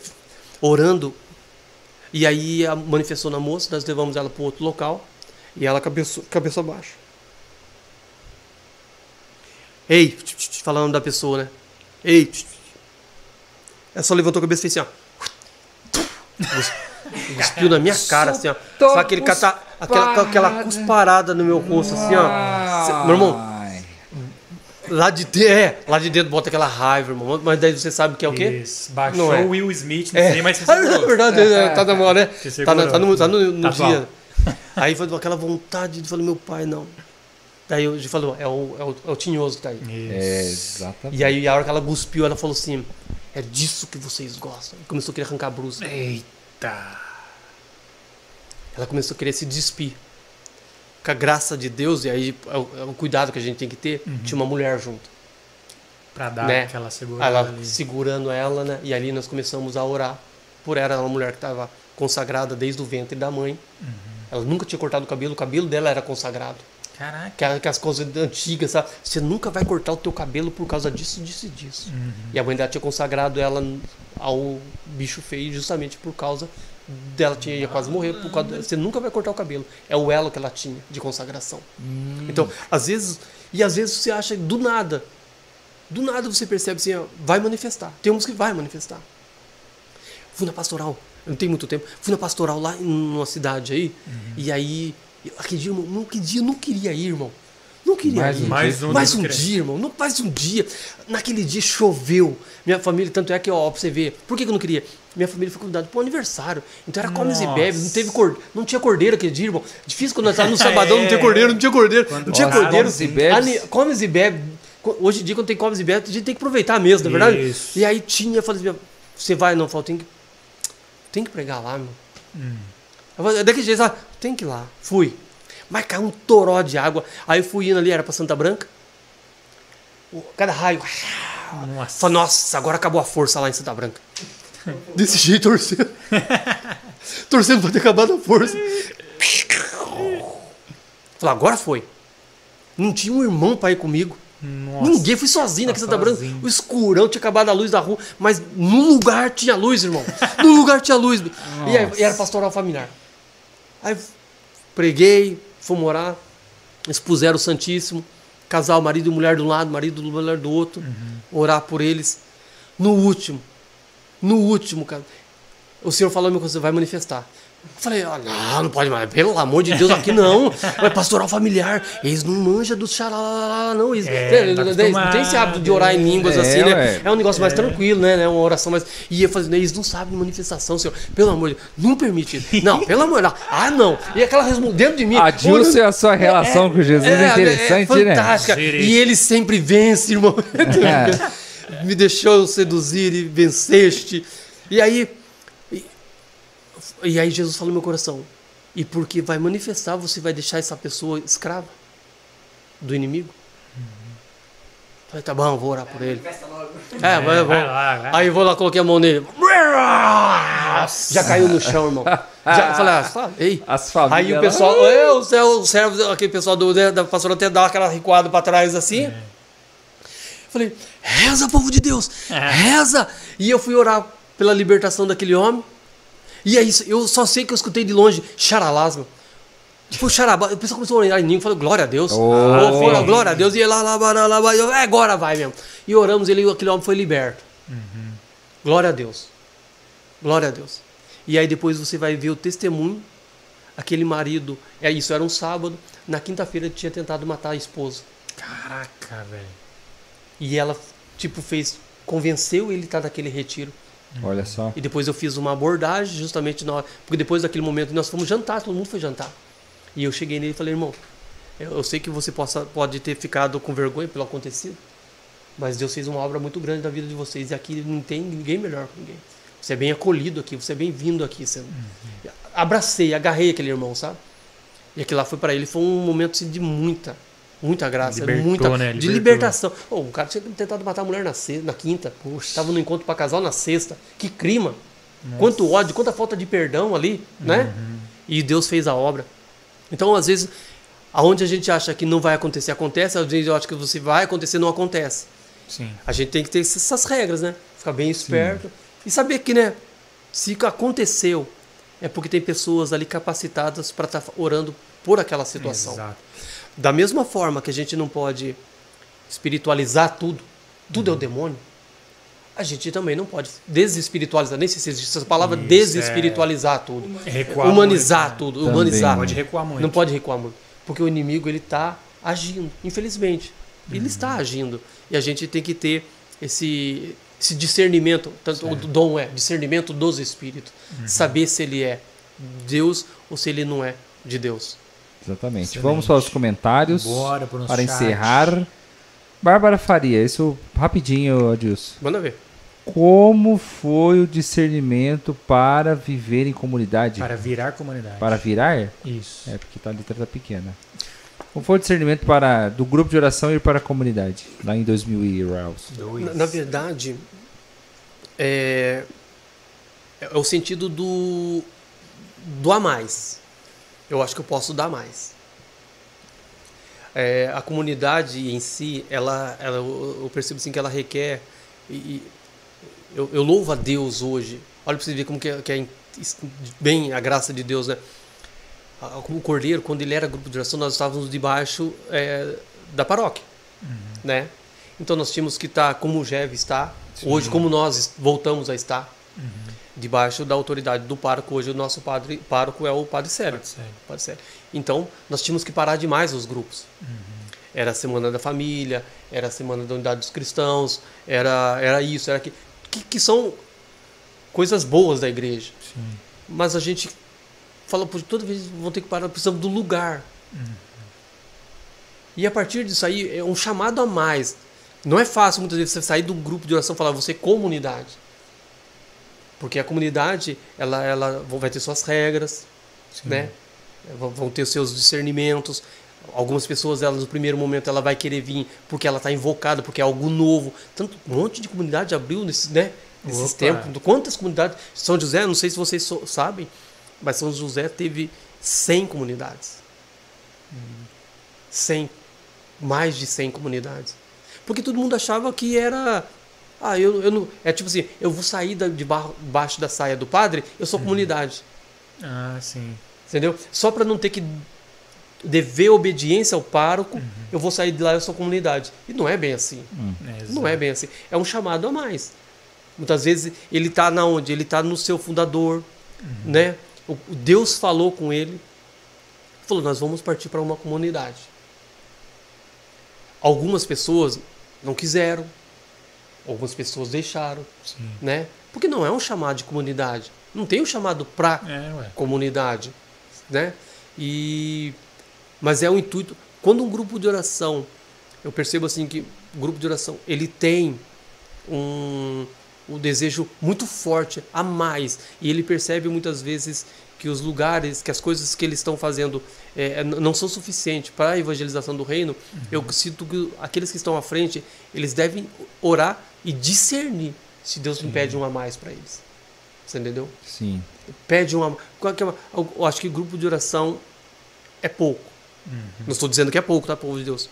Orando. E aí manifestou na moça, nós levamos ela para outro local. E ela cabeça, cabeça baixa. Ei, tch, tch, tch, falando da pessoa, né? Ei, ela só levantou a cabeça e fez assim, ó. Cus- Cuspiu na minha cara, assim, ó. Só aquele cata, aquela, aquela cusparada no meu rosto, assim, ó. Meu irmão, lá de dentro, é, lá de dentro bota aquela raiva, irmão. Mas daí você sabe que é o quê? Isso. Baixou Não é. o Will Smith, não É, sei, mas você Ah, é verdade, é, tá na mão, né? Tá, segurou. tá no, tá no, no Tá dia. Aí foi aquela vontade de falar, meu pai, não. Daí já falou, é o, é o, é o tinhoso que tá aí. É, exatamente. E aí, a hora que ela cuspiu, ela falou assim: É disso que vocês gostam. E começou a querer arrancar a blusa. Eita. Ela começou a querer se despir. Com a graça de Deus, e aí é o, é o cuidado que a gente tem que ter, tinha uma mulher junto. Pra dar Né? aquela segurada Ela ali. segurando ela, né? E ali nós começamos a orar por ela. Ela era uma mulher que estava consagrada desde o ventre da mãe. Ela nunca tinha cortado o cabelo, o cabelo dela era consagrado. Caraca. As coisas antigas, sabe? Você nunca vai cortar o teu cabelo por causa disso, disso e disso. Uhum. E a mãe dela tinha consagrado ela ao bicho feio justamente por causa dela tinha ia quase morrer por causa você nunca vai cortar o cabelo é o elo que ela tinha de consagração então às vezes e às vezes você acha do nada do nada você percebe assim ó, vai manifestar tem uns que vai manifestar fui na pastoral não tenho muito tempo fui na pastoral lá em uma cidade aí e aí aquele dia irmão, não, dia eu não queria ir irmão não queria Mais ir um Mais um mais um querer. dia, irmão. Não mais um dia. Naquele dia choveu. Minha família, tanto é que, ó, pra você ver. Por que que eu não queria? Minha família foi convidada pro aniversário. Então era comes e bebes. Não teve cordeiro. Não tinha cordeiro aquele dia, irmão. Difícil quando nós estávamos no É. sabadão, não tinha cordeiro, não tinha cordeiro. Não tinha Nossa, cordeiro. comes e bebes. Ani- Comes e bebes. Co- Hoje em dia, quando tem comes e bebes, a gente tem que aproveitar mesmo, não é verdade? Isso. E aí tinha, eu falei assim, você vai? Não, eu falei, tem que, tem que pregar lá, meu. Hum. Jeito, sabe? Tem que ir lá. Fui. Mas caiu um toró de água. Aí eu fui indo ali, era pra Santa Branca. Cada raio. Nossa. Falei, nossa, agora acabou a força lá em Santa Branca. Desse jeito, torcendo. torcendo pra ter acabado a força. Falei, agora foi. Não tinha um irmão pra ir comigo. Nossa. Ninguém, fui sozinho aqui em Tá Santa Branca. O escurão tinha acabado a luz da rua, mas no lugar tinha luz, irmão. No lugar tinha luz. E era pastoral familiar. Aí preguei, fui morar, expuseram o Santíssimo, casal, marido e mulher de um lado, marido e mulher do outro, orar por eles. No último, no último, cara, o Senhor falou que você vai manifestar. Eu falei, ah, não, não pode mais, pelo amor de Deus, aqui não. É pastoral familiar. Eles não manjam do xará, não. Eles, É, eles- tá eles- não tem esse hábito de orar em línguas É, assim, né? ué. É um negócio mais tranquilo, né? né? Uma oração mais. E eu fazendo, eles não sabem de manifestação, Senhor. Pelo amor de Deus, não permite isso. Não, pelo amor de Deus. Ah, não. E aquela resposta dentro de mim. A Dilson e a sua relação com Jesus é, interessante, né? fantástica. Direito. E ele sempre vence, irmão. É. Me deixou seduzir e venceste. E aí. E, aí Jesus falou no meu coração. E porque vai manifestar, você vai deixar essa pessoa escrava do inimigo? Falei, tá bom, vou orar por ele. Manifesta logo. É, vai, vou. vai lá, vai. Aí eu vou lá, coloquei a mão nele. Já caiu no chão, irmão. Já, falei, ah, tá, ei. As famílias. Aí o pessoal, eu, o céu, o servo, aquele pessoal do, né, da pastora até dá aquela recuada pra trás assim. Falei, reza, povo de Deus, reza. E eu fui orar pela libertação daquele homem. E é isso, eu só sei que eu escutei de longe, xaralás, meu. Foi xarabá, o pessoal começou a orar em língua, falei, glória a Deus. Oh. Oh, foi, glória a Deus. E lá, lá, lá, lá, lá, eu, é, agora vai mesmo. E oramos, ele, aquele homem foi liberto. Glória a Deus. Glória a Deus. E aí depois você vai ver o testemunho. Aquele marido, é isso, era um sábado. Na quinta-feira tinha tentado matar a esposa. Caraca, velho. E ela, tipo, fez, convenceu ele a estar naquele retiro. Olha só. E depois eu fiz uma abordagem, justamente na hora. Porque depois daquele momento nós fomos jantar, todo mundo foi jantar. E eu cheguei nele e falei, irmão, eu, sei que você possa, pode ter ficado com vergonha pelo acontecido. Mas Deus fez uma obra muito grande na vida de vocês. E aqui não tem ninguém melhor que ninguém. Você é bem acolhido aqui, você é bem-vindo aqui. Você... Abracei, agarrei aquele irmão, sabe? E aquilo lá foi para ele, foi um momento assim, de muita, muita graça, Libertou, muita, né? de libertação. Oh, o cara tinha tentado matar a mulher na, sexta, na quinta, estava no encontro para casal na sexta. Que crime! Quanto ódio, quanta falta de perdão ali, né? Uhum. E Deus fez a obra. Então, às vezes, aonde a gente acha que não vai acontecer, acontece. Às vezes eu acho que você vai acontecer, não acontece. Sim. A gente tem que ter essas regras, né? Ficar bem esperto. E saber que, né? Se aconteceu, é porque tem pessoas ali capacitadas para estar orando por aquela situação. Exato. Da mesma forma que a gente não pode espiritualizar tudo, tudo é o demônio, a gente também não pode desespiritualizar, nem sei se existe essa palavra, Isso, desespiritualizar tudo. Recuar Humanizar muito, tudo, Também. humanizar. Pode recuar muito. Não pode recuar muito. Porque o inimigo ele está agindo, infelizmente. Ele está agindo. E a gente tem que ter esse, esse discernimento. Tanto o dom é discernimento dos espíritos. Saber se ele é Deus ou se ele não é de Deus. Exatamente. Excelente. Vamos para os comentários. Bora para chat. encerrar. Bárbara Faria, isso rapidinho, Adilson. Manda ver. Como foi o discernimento para viver em comunidade? Para virar comunidade. Para virar? Isso. É, porque tá, a letra tá pequena. Como foi o discernimento para, do grupo de oração ir para a comunidade, lá em 2000 e? Dois. Na, na verdade, é, é o sentido do, do a mais. Eu acho que eu posso dar mais. é, a comunidade em si, ela, ela, eu percebo assim que ela requer. E, e eu, eu louvo a Deus hoje. Olha para você ver como que é, que é bem a graça de Deus, né? Como o Cordeiro, quando ele era grupo de oração, nós estávamos debaixo é, da paróquia, né? Então nós tínhamos que estar como o Jev está, hoje como nós voltamos a estar, debaixo da autoridade do pároco. Hoje o nosso padre, pároco é o Padre Sérgio. Ser. Então, nós tínhamos que parar demais os grupos. Era a Semana da Família, era a Semana da Unidade dos Cristãos, era, era isso, era que, que, que são coisas boas da igreja. Sim. Mas a gente fala, por toda vez vão ter que parar, precisamos do lugar. E a partir disso aí é um chamado a mais. Não é fácil muitas vezes você sair um grupo de oração e falar você é comunidade. Porque a comunidade, ela, ela vai ter suas regras, Sim. né? Vão- ter os seus discernimentos. Algumas pessoas, elas no primeiro momento, ela vai querer vir porque ela está invocada, porque é algo novo. Tanto um monte de comunidade abriu nesses, né? Nesses tempos. Quantas comunidades? São José, não sei se vocês so- sabem, mas São José teve 100 comunidades. 100. Mais de 100 comunidades. Porque todo mundo achava que era. Ah, eu, eu não. É tipo assim, eu vou sair da, de ba- baixo da saia do padre, eu sou comunidade. Ah, sim. Entendeu? Só para não ter que dever obediência ao pároco, eu vou sair de lá, eu sou comunidade. E não é bem assim. É, Não é bem assim. É um chamado a mais. Muitas vezes ele está na onde? Ele está no seu fundador, né? O, o Deus falou com ele, falou: nós vamos partir para uma comunidade. Algumas pessoas não quiseram, algumas pessoas deixaram, Sim. né? Porque não é um chamado de comunidade. Não tem um chamado para É, comunidade, né? E mas é o intuito. Quando um grupo de oração, eu percebo assim que o grupo de oração ele tem um, um desejo muito forte a mais e ele percebe muitas vezes que os lugares, que as coisas que eles estão fazendo é, n- não são suficientes para a evangelização do reino. Eu sinto que aqueles que estão à frente eles devem orar e discernir se Deus não pede um a mais para eles. Você entendeu? Sim. pede uma, qual que é uma- eu acho que grupo de oração é pouco. Não estou dizendo que é pouco, tá, povo de Deus?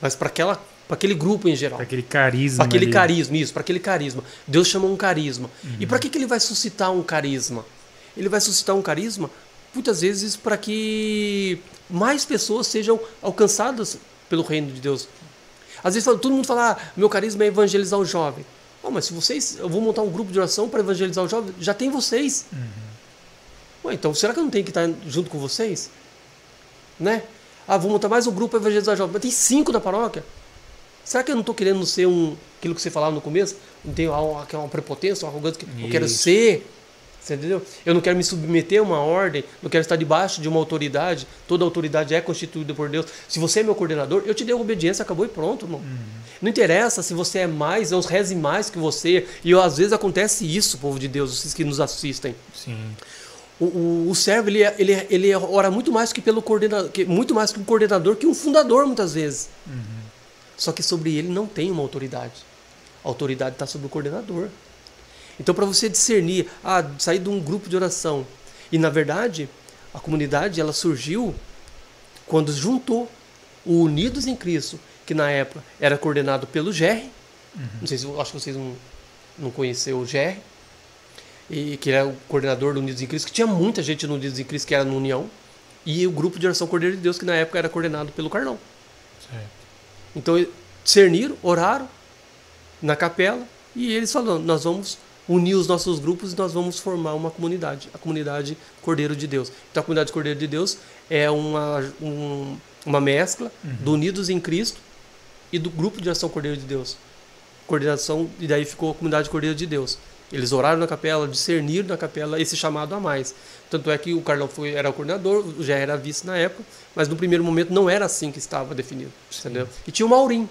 Mas para aquela, para aquele grupo em geral, Pra aquele carisma. para aquele ali. carisma, isso, para aquele carisma. Deus chama um carisma. E para que que ele vai suscitar um carisma? Ele vai suscitar um carisma muitas vezes para que mais pessoas sejam alcançadas pelo reino de Deus. Às vezes todo mundo fala, ah, meu carisma é evangelizar o jovem. Oh, mas se vocês, eu vou montar um grupo de oração para evangelizar o jovem, já tem vocês. Ué, então será que eu não tenho que estar junto com vocês? Né? Ah, vou montar mais um grupo para evangelizar o jovem. Mas tem cinco na paróquia. Será que eu não estou querendo ser um. aquilo que você falava no começo? Não tenho uma, uma prepotência, uma arrogância que eu quero ser. Você entendeu? Eu não quero me submeter a uma ordem, não quero estar debaixo de uma autoridade. Toda autoridade é constituída por Deus. Se você é meu coordenador, eu te dei obediência, acabou e pronto, irmão. Não interessa se você é mais, eu reze mais que você. E às vezes acontece isso, povo de Deus, vocês que nos assistem. Sim. O, o, o servo ele, é- ele, é- ele ora muito mais que pelo coordenador, que, muito mais que um coordenador, que um fundador muitas vezes. Só que sobre ele não tem uma autoridade. A autoridade está sobre o coordenador. Então, para você discernir, ah, sair de um grupo de oração. E na verdade, a comunidade ela surgiu quando juntou o Unidos em Cristo, que na época era coordenado pelo GR. Não sei se acho que vocês não, não conheceram o GR. E que era o coordenador do Unidos em Cristo, que tinha muita gente no Unidos em Cristo que era no União. E o grupo de oração Cordeiro de Deus, que na época era coordenado pelo Carlão. Certo. Então discerniram, oraram na capela e eles falando: nós vamos unir os nossos grupos e nós vamos formar uma comunidade, a comunidade Cordeiro de Deus. Então a comunidade Cordeiro de Deus é uma, um- uma mescla do Unidos em Cristo e do grupo de ação Cordeiro de Deus. Coordenação, e daí ficou a comunidade Cordeiro de Deus. Eles oraram na capela, discerniram na capela esse chamado a mais. Tanto é que o Carlão foi, era o coordenador, já era vice na época, mas no primeiro momento não era assim que estava definido. Entendeu? E tinha o Maurim.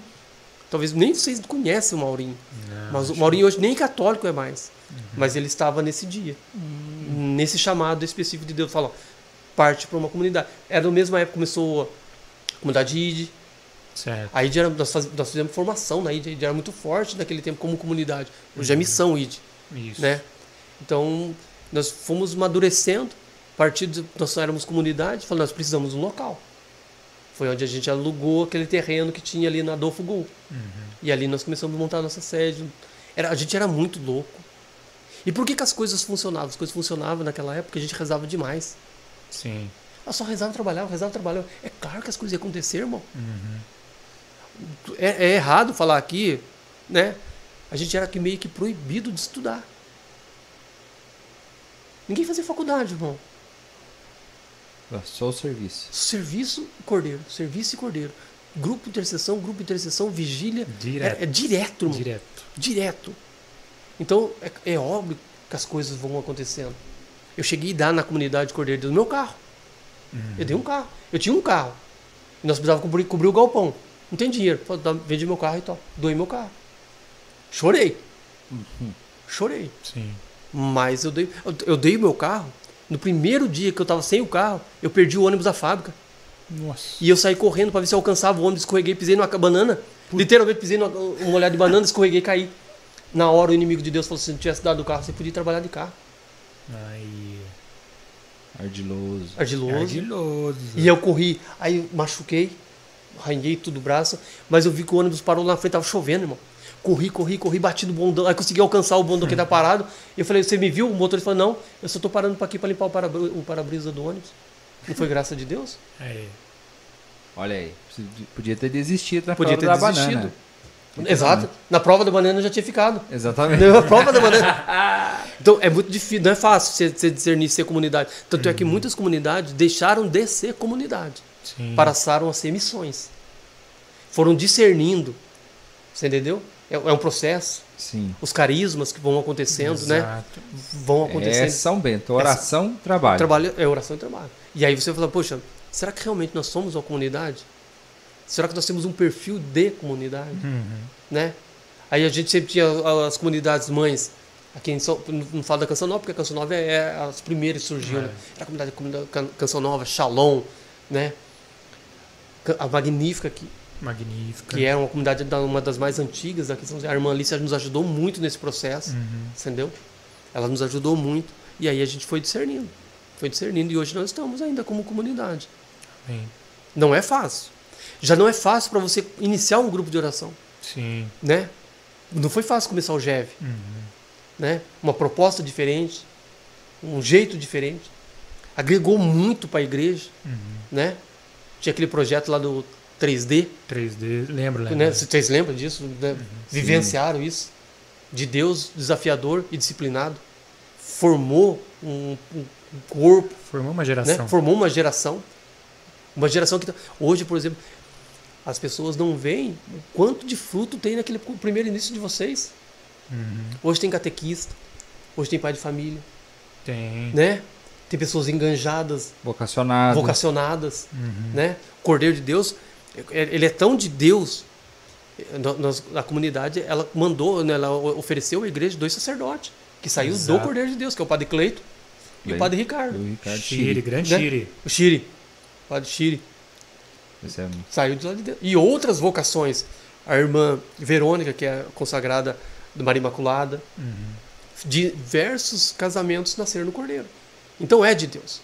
Talvez nem vocês conhecem o Maurim. Não, Mas o Maurim hoje nem católico é mais. Mas ele estava nesse dia. Nesse chamado específico de Deus. Falou, parte para uma comunidade. Era na mesma época que começou a comunidade ID. Certo. A ID era, nós, faz- nós fizemos formação na ID. A ID era muito forte naquele tempo como comunidade. Hoje é missão ID. Isso. Né? Então, nós fomos amadurecendo. De nós éramos comunidade, falando, nós precisamos de um local. Foi onde a gente alugou aquele terreno que tinha ali na Adolfo Gol. E ali nós começamos a montar a nossa sede. Era, a gente era muito louco. E por que, que as coisas funcionavam? As coisas funcionavam naquela época a gente rezava demais. Sim. Ela só rezava e trabalhava, rezava e trabalhava. É claro que as coisas iam acontecer, irmão. Uhum. É, é errado falar aqui, né? A gente era meio que proibido de estudar. Ninguém fazia faculdade, irmão. Só o serviço. Serviço e cordeiro. Serviço e cordeiro. Grupo intercessão, grupo intercessão, vigília. Direto. É, é direto. Direto. Direto. Então, é, é óbvio que as coisas vão acontecendo. Eu cheguei a dar na comunidade Cordeiro do meu carro. Eu dei um carro. Eu tinha um carro. E nós precisávamos cobrir, cobrir o galpão. Não tem dinheiro. Falei, "Dá- Vendi meu carro e tal. Doei meu carro. Chorei. Chorei. Sim. Mas eu dei, eu, eu dei o meu carro. No primeiro dia que eu estava sem o carro, eu perdi o ônibus da fábrica. Nossa. E eu saí correndo para ver se eu alcançava o ônibus, escorreguei, pisei numa banana. Literalmente pisei numa um olhar de banana, escorreguei e caí. Na hora o inimigo de Deus falou: se não tivesse dado o carro, você podia trabalhar de carro. Aí. Ardiloso. Ardiloso. Ardiloso. E eu corri, aí eu machuquei, arranhei tudo o braço, mas eu vi que o ônibus parou lá na frente, tava chovendo, irmão. Corri, corri, corri, bati no bondão, aí consegui alcançar o bondão que tá parado. Eu falei, você me viu? O motorista falou, não, eu só tô parando para aqui para limpar o para- o para-brisa do ônibus. Não foi graça de Deus? Aí. Olha aí. Podia ter desistido na Podia prova ter da desistido. banana. Exato. Na prova da banana eu já tinha ficado. Exatamente. Na prova da banana. Então é muito difícil, não é fácil você, você discernir ser comunidade. Tanto é que muitas comunidades deixaram de ser comunidade. Sim. passaram a ser missões. Foram discernindo. Você entendeu? É, é um processo. Sim. Os carismas que vão acontecendo, né? Exato. Vão É acontecendo. São Bento. Oração, trabalho. Trabalho, é oração e trabalho. E aí você fala, poxa, será que realmente nós somos uma comunidade? Será que nós temos um perfil de comunidade? Uhum. Né? Aí a gente sempre tinha as comunidades mães. Aqui não falo da Canção Nova, porque a Canção Nova é, é as primeiras que surgiram. É. Né? Era a comunidade, Can- Canção Nova, Shalom, né? A Magnífica, que, Magnífica. que é uma comunidade da- uma das mais antigas daqui. A irmã Alice nos ajudou muito nesse processo, Uhum. entendeu? Ela nos ajudou muito. E aí a gente foi discernindo. Foi discernindo. E hoje nós estamos ainda como comunidade. Bem, Não é fácil. Já não é fácil para você iniciar um grupo de oração, Sim. né? Não foi fácil começar o GEV, Uhum. né? Uma proposta diferente, um jeito diferente. Agregou muito para a igreja, Uhum. né? Tinha aquele projeto lá do 3D, 3D, lembro, lembro. né? Vocês lembram disso? né? Vivenciaram isso? De Deus desafiador e disciplinado. Formou um, um corpo, Formou uma né? geração. Formou uma geração. Uma geração que tá- hoje, por exemplo, as pessoas não veem o quanto de fruto tem naquele primeiro início de vocês. Uhum. Hoje tem catequista, hoje tem pai de família, Tem. né? Tem pessoas enganjadas, Vocacionado. vocacionadas, Uhum. né? Cordeiro de Deus, ele é tão de Deus. Nós- a comunidade, ela mandou, né, ela o- ofereceu à igreja dois sacerdotes que saiu do Exato. Cordeiro de Deus, que é o Padre Cleito e o. Padre Ricardo. Do Ricardo Chile. grande Né? Chile. O Chiri, o Padre Chiri. Esse é- Saiu de lá de dentro. E outras vocações. A irmã Verônica, que é consagrada do Maria Imaculada. Uhum. Diversos casamentos nasceram no Cordeiro. Então é de Deus.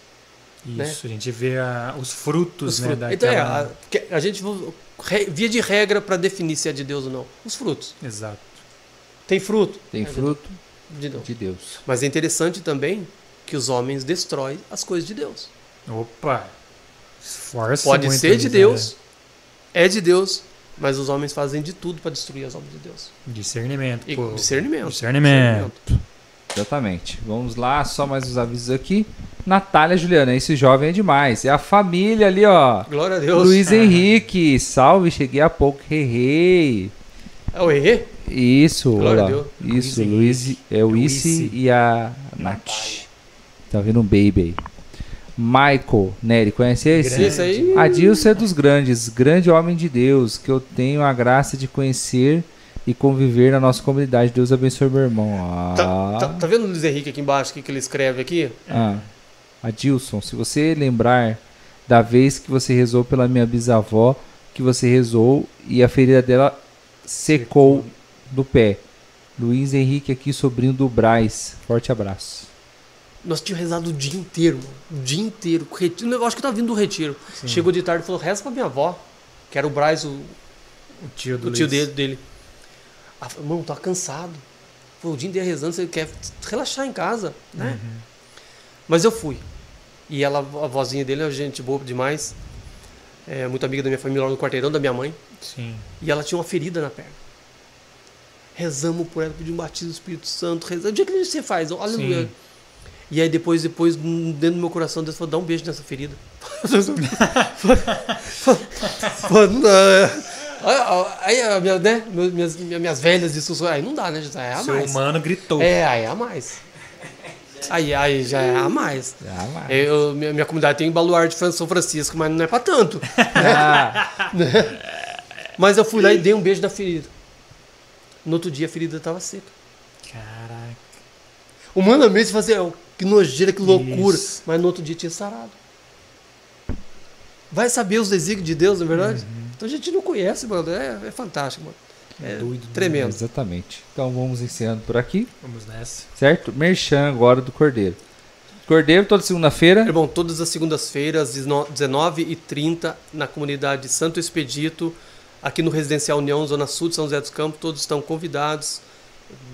Isso, Né? a gente vê a- os frutos, Os né, frutos. Então é, a, a gente, via de regra para definir se é de Deus ou não. Os frutos. Exato. Tem fruto? Tem É fruto De Deus. de Deus. Mas é interessante também que os homens destroem as coisas de Deus. Opa! Esforça Pode muito ser de nisso, Deus, é de Deus, mas os homens fazem de tudo para destruir as obras de Deus. né? Discernimento. E pô. discernimento. Discernimento. Exatamente. Vamos lá, só mais os avisos aqui. Natália Juliana, esse jovem é demais. É a família ali, ó. Glória a Deus. Luiz Henrique, salve, cheguei há pouco, errei. É o Herê? Isso, Glória a. Deus. Isso, Luiz Luiz, é o. Issy e a Nath. Tá vendo um baby aí. Michael, Nery, conhece esse? Grande. Esse aí. Adilson é dos grandes, grande homem de Deus, que eu tenho a graça de conhecer e conviver na nossa comunidade. Deus abençoe meu irmão. Ah, Tá, tá, tá vendo o Luiz Henrique aqui embaixo, o que, que ele escreve aqui? ah. Adilson, se você lembrar da vez que você rezou pela minha bisavó, que você rezou e a ferida dela secou do pé. Luiz Henrique aqui, sobrinho do Braz. Forte abraço. Nós tínhamos rezado o dia inteiro, mano. O dia inteiro. O retiro, eu acho que tava vindo do retiro. Sim. Chegou de tarde e falou: reza pra minha avó, que era o Braz, o, o tio do o tio dele. dele. Ah, mano, tô cansado. Falei, o dia inteiro rezando, você quer relaxar em casa, né? Uhum. Mas eu fui. E ela, a vozinha dele é gente boa demais. É muito amiga da minha família lá no quarteirão da minha mãe. Sim. E ela tinha uma ferida na perna. Rezamos por ela, pedimos um batismo do Espírito Santo, rezamos. O dia que você faz, aleluia. Sim. E aí depois, depois, dentro do meu coração, Deus falou, dá um beijo nessa ferida. É. Aí, a minha, né, minhas, minhas velhas discussões, aí não dá, né? Já é a Seu mais. humano gritou. É, aí é a mais. Aí, aí já é a mais. Ah, mas- Eu, minha, minha comunidade tem baluarte de São Francisco, mas não é pra tanto. Ah, Mas eu fui lá e dei um beijo na ferida. No outro dia a ferida estava seca. Caraca. Humanamente você fazia, "Oh, que nojeira, que loucura. Isso. Mas no outro dia tinha sarado. Vai saber os desígnios de Deus, não é verdade? Então a gente não conhece, mano. É, é fantástico, mano. É Doido, tremendo. exatamente. Então vamos encerrando por aqui, Vamos nessa. certo? Merchan agora do Cordeiro. Cordeiro toda segunda-feira. Irmão, todas as segundas-feiras, 19h30, na comunidade Santo Expedito, aqui no Residencial União, Zona Sul de São José dos Campos, todos estão convidados.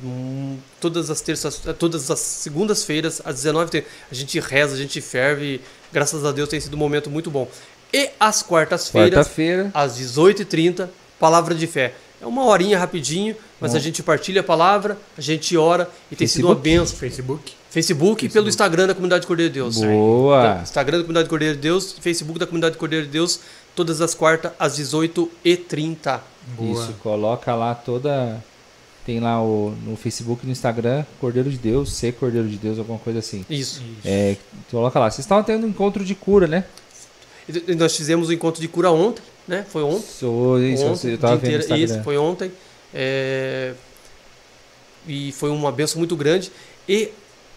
Hum, Todas as terças, eh, todas as segundas-feiras, às 19h30, a gente reza, a gente ferve. Graças a Deus tem sido um momento muito bom. E às quartas-feiras, Quarta-feira. às 18h30, palavra de fé. É uma horinha rapidinho, mas Bom. a gente partilha a palavra, a gente ora e tem sido uma Facebook? benção. Facebook. Facebook, e pelo Instagram da Comunidade Cordeiro de Deus. Boa. Tá, Instagram da Comunidade Cordeiro de Deus, Facebook da Comunidade Cordeiro de Deus, todas as quartas às 18h30. Boa. Isso, coloca lá toda. Tem lá o, no Facebook e no Instagram, Cordeiro de Deus, ser Cordeiro de Deus, alguma coisa assim. Isso. Isso. É, coloca lá. Vocês estavam tendo um encontro de cura, né? Nós fizemos o encontro de cura ontem, né? Foi ontem. Sou, isso, ontem eu tava dia vendo inteiro. Isso, foi ontem. É, E foi uma benção muito grande. E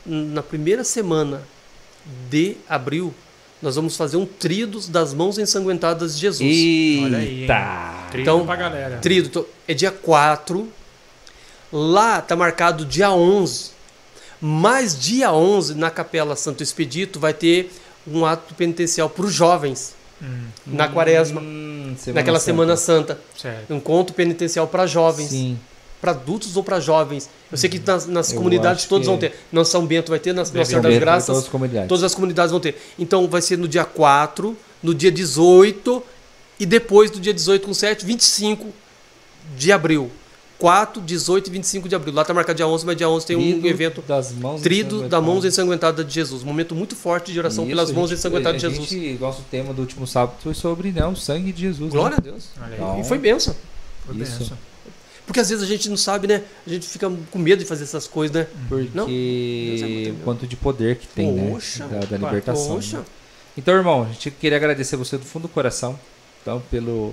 na primeira semana de abril, nós vamos fazer um tridos das mãos ensanguentadas de Jesus. Olha aí, hein? Eita! Trilho Então, pra galera. Trido to- é dia 4. Lá tá marcado dia 11. Mas dia 11, na Capela Santo Expedito, vai ter um ato penitencial para os jovens, Hum, na quaresma, Hum, Semana naquela Santa. Semana Santa. certo. Um conto penitencial para jovens, Sim. para adultos ou para jovens. Eu sei que nas, nas Eu comunidades todos que- vão ter. Não São Bento vai ter, nas Nossa Senhora das Graças, todas as comunidades. todas as comunidades vão ter. Então vai ser no dia 4, no dia 18 e depois do dia 18 com 7, 25 de abril. 4, 18 e 25 de abril. Lá tá marcado dia 11, mas dia 11 tem um Trido evento das mãos Trido da mãos ensanguentadas. ensanguentada de Jesus. Um momento muito forte de oração Isso, pelas mãos ensanguentadas de a Jesus. gente, nosso tema do último sábado foi sobre né, o sangue de Jesus. Glória né? a Deus. Então, E foi benção. Foi isso. benção. Porque às vezes a gente não sabe, né? A gente fica com medo de fazer essas coisas, né? Porque Não, é quanto de poder que tem, Poxa, né? Da, da libertação. Poxa. né? Então, irmão, a gente queria agradecer você do fundo do coração. Então, pelo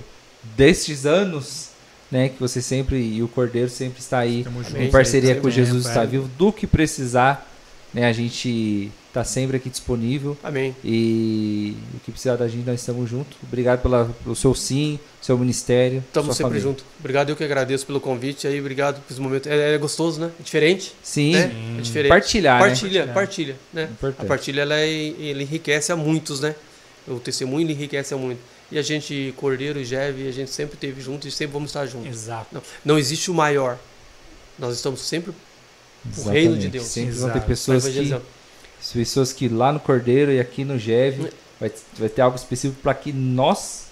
destes anos, né, que você sempre e o Cordeiro sempre está aí junto. Em parceria com Jesus tempo, está é. vivo, do que precisar, né, a gente está sempre aqui disponível Amém. e o que precisar da gente nós estamos juntos. Obrigado pela, pelo seu sim, seu ministério, Estamos sempre família. juntos. Obrigado, eu que agradeço pelo convite aí. Obrigado por esse momento. É, é gostoso, né? É diferente. Sim, né? Sim. É diferente. partilhar, né? Partilha, partilha, né? Importante. A partilha ela, é, ele enriquece a muitos, né? O testemunho enriquece a muito. E a gente, Cordeiro e Jeve, a gente sempre esteve junto e sempre vamos estar juntos. Exato. Não, não existe o maior. Nós estamos sempre o reino de. Deus. Sempre vão ter Exato. pessoas que pessoas que lá no Cordeiro e aqui no GEV vai, vai ter algo específico para que nós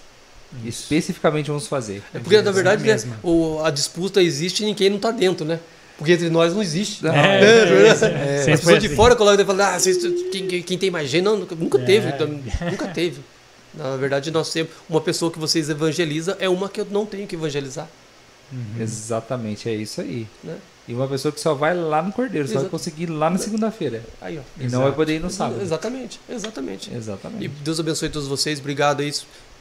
Isso. especificamente vamos fazer. É porque, na Assim verdade, né, o- a disputa existe e ninguém não está dentro, né? Porque entre nós não existe. Não, É, É, é, verdade. é, As pessoas foi de assim. fora colocam e falam, ah, vocês, quem, quem- quem tem mais gente? Não, nunca, nunca É. teve. então, Nunca teve. Na verdade, nós temos uma pessoa que vocês evangelizam é uma que eu não tenho que evangelizar. Uhum. Exatamente, é isso aí. Né? E uma pessoa que só vai lá no Cordeiro, só vai Exato. conseguir ir lá na segunda-feira. Aí, ó. E não Exato. vai poder ir no sábado. Exatamente, exatamente. Exatamente. E Deus abençoe todos vocês. Obrigado aí.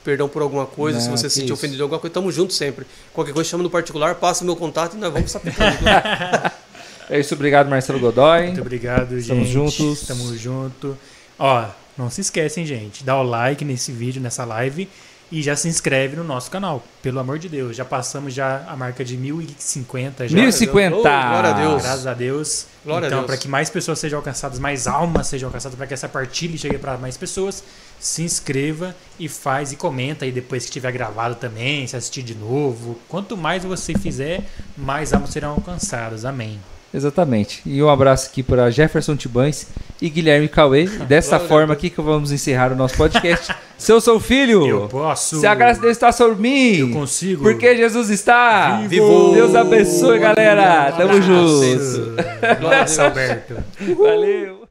Perdão por alguma coisa, se Não, você que se sentiu isso. ofendido de alguma coisa. Tamo junto sempre. Qualquer coisa, chama no particular, passa o meu contato e nós vamos sapecando. É isso, obrigado Marcelo Godoy. Muito obrigado, Estamos gente. juntos. Estamos junto. Ó, não se esquecem, gente. Dá o like nesse vídeo, nessa live. e já se inscreve no nosso canal, pelo amor de Deus. Já passamos já a marca de 1050 já. 1050. Oh, glória a Deus. Graças a Deus. Glória a então, Deus. para que mais pessoas sejam alcançadas, mais almas sejam alcançadas, para que essa partilha chegue para mais pessoas, se inscreva e faz e comenta aí depois que tiver gravado também, se assistir de novo. Quanto mais você fizer, mais almas serão alcançadas. Amém. Exatamente. E um abraço aqui para Jefferson Tibães e Guilherme Cauê. E dessa forma aqui que vamos encerrar o nosso podcast. Se eu sou filho, Eu posso. se a graça de Deus está sobre mim, Eu consigo. porque Jesus está Vivo. Deus abençoe, galera. Tamo junto. Glória. Alberto. Valeu.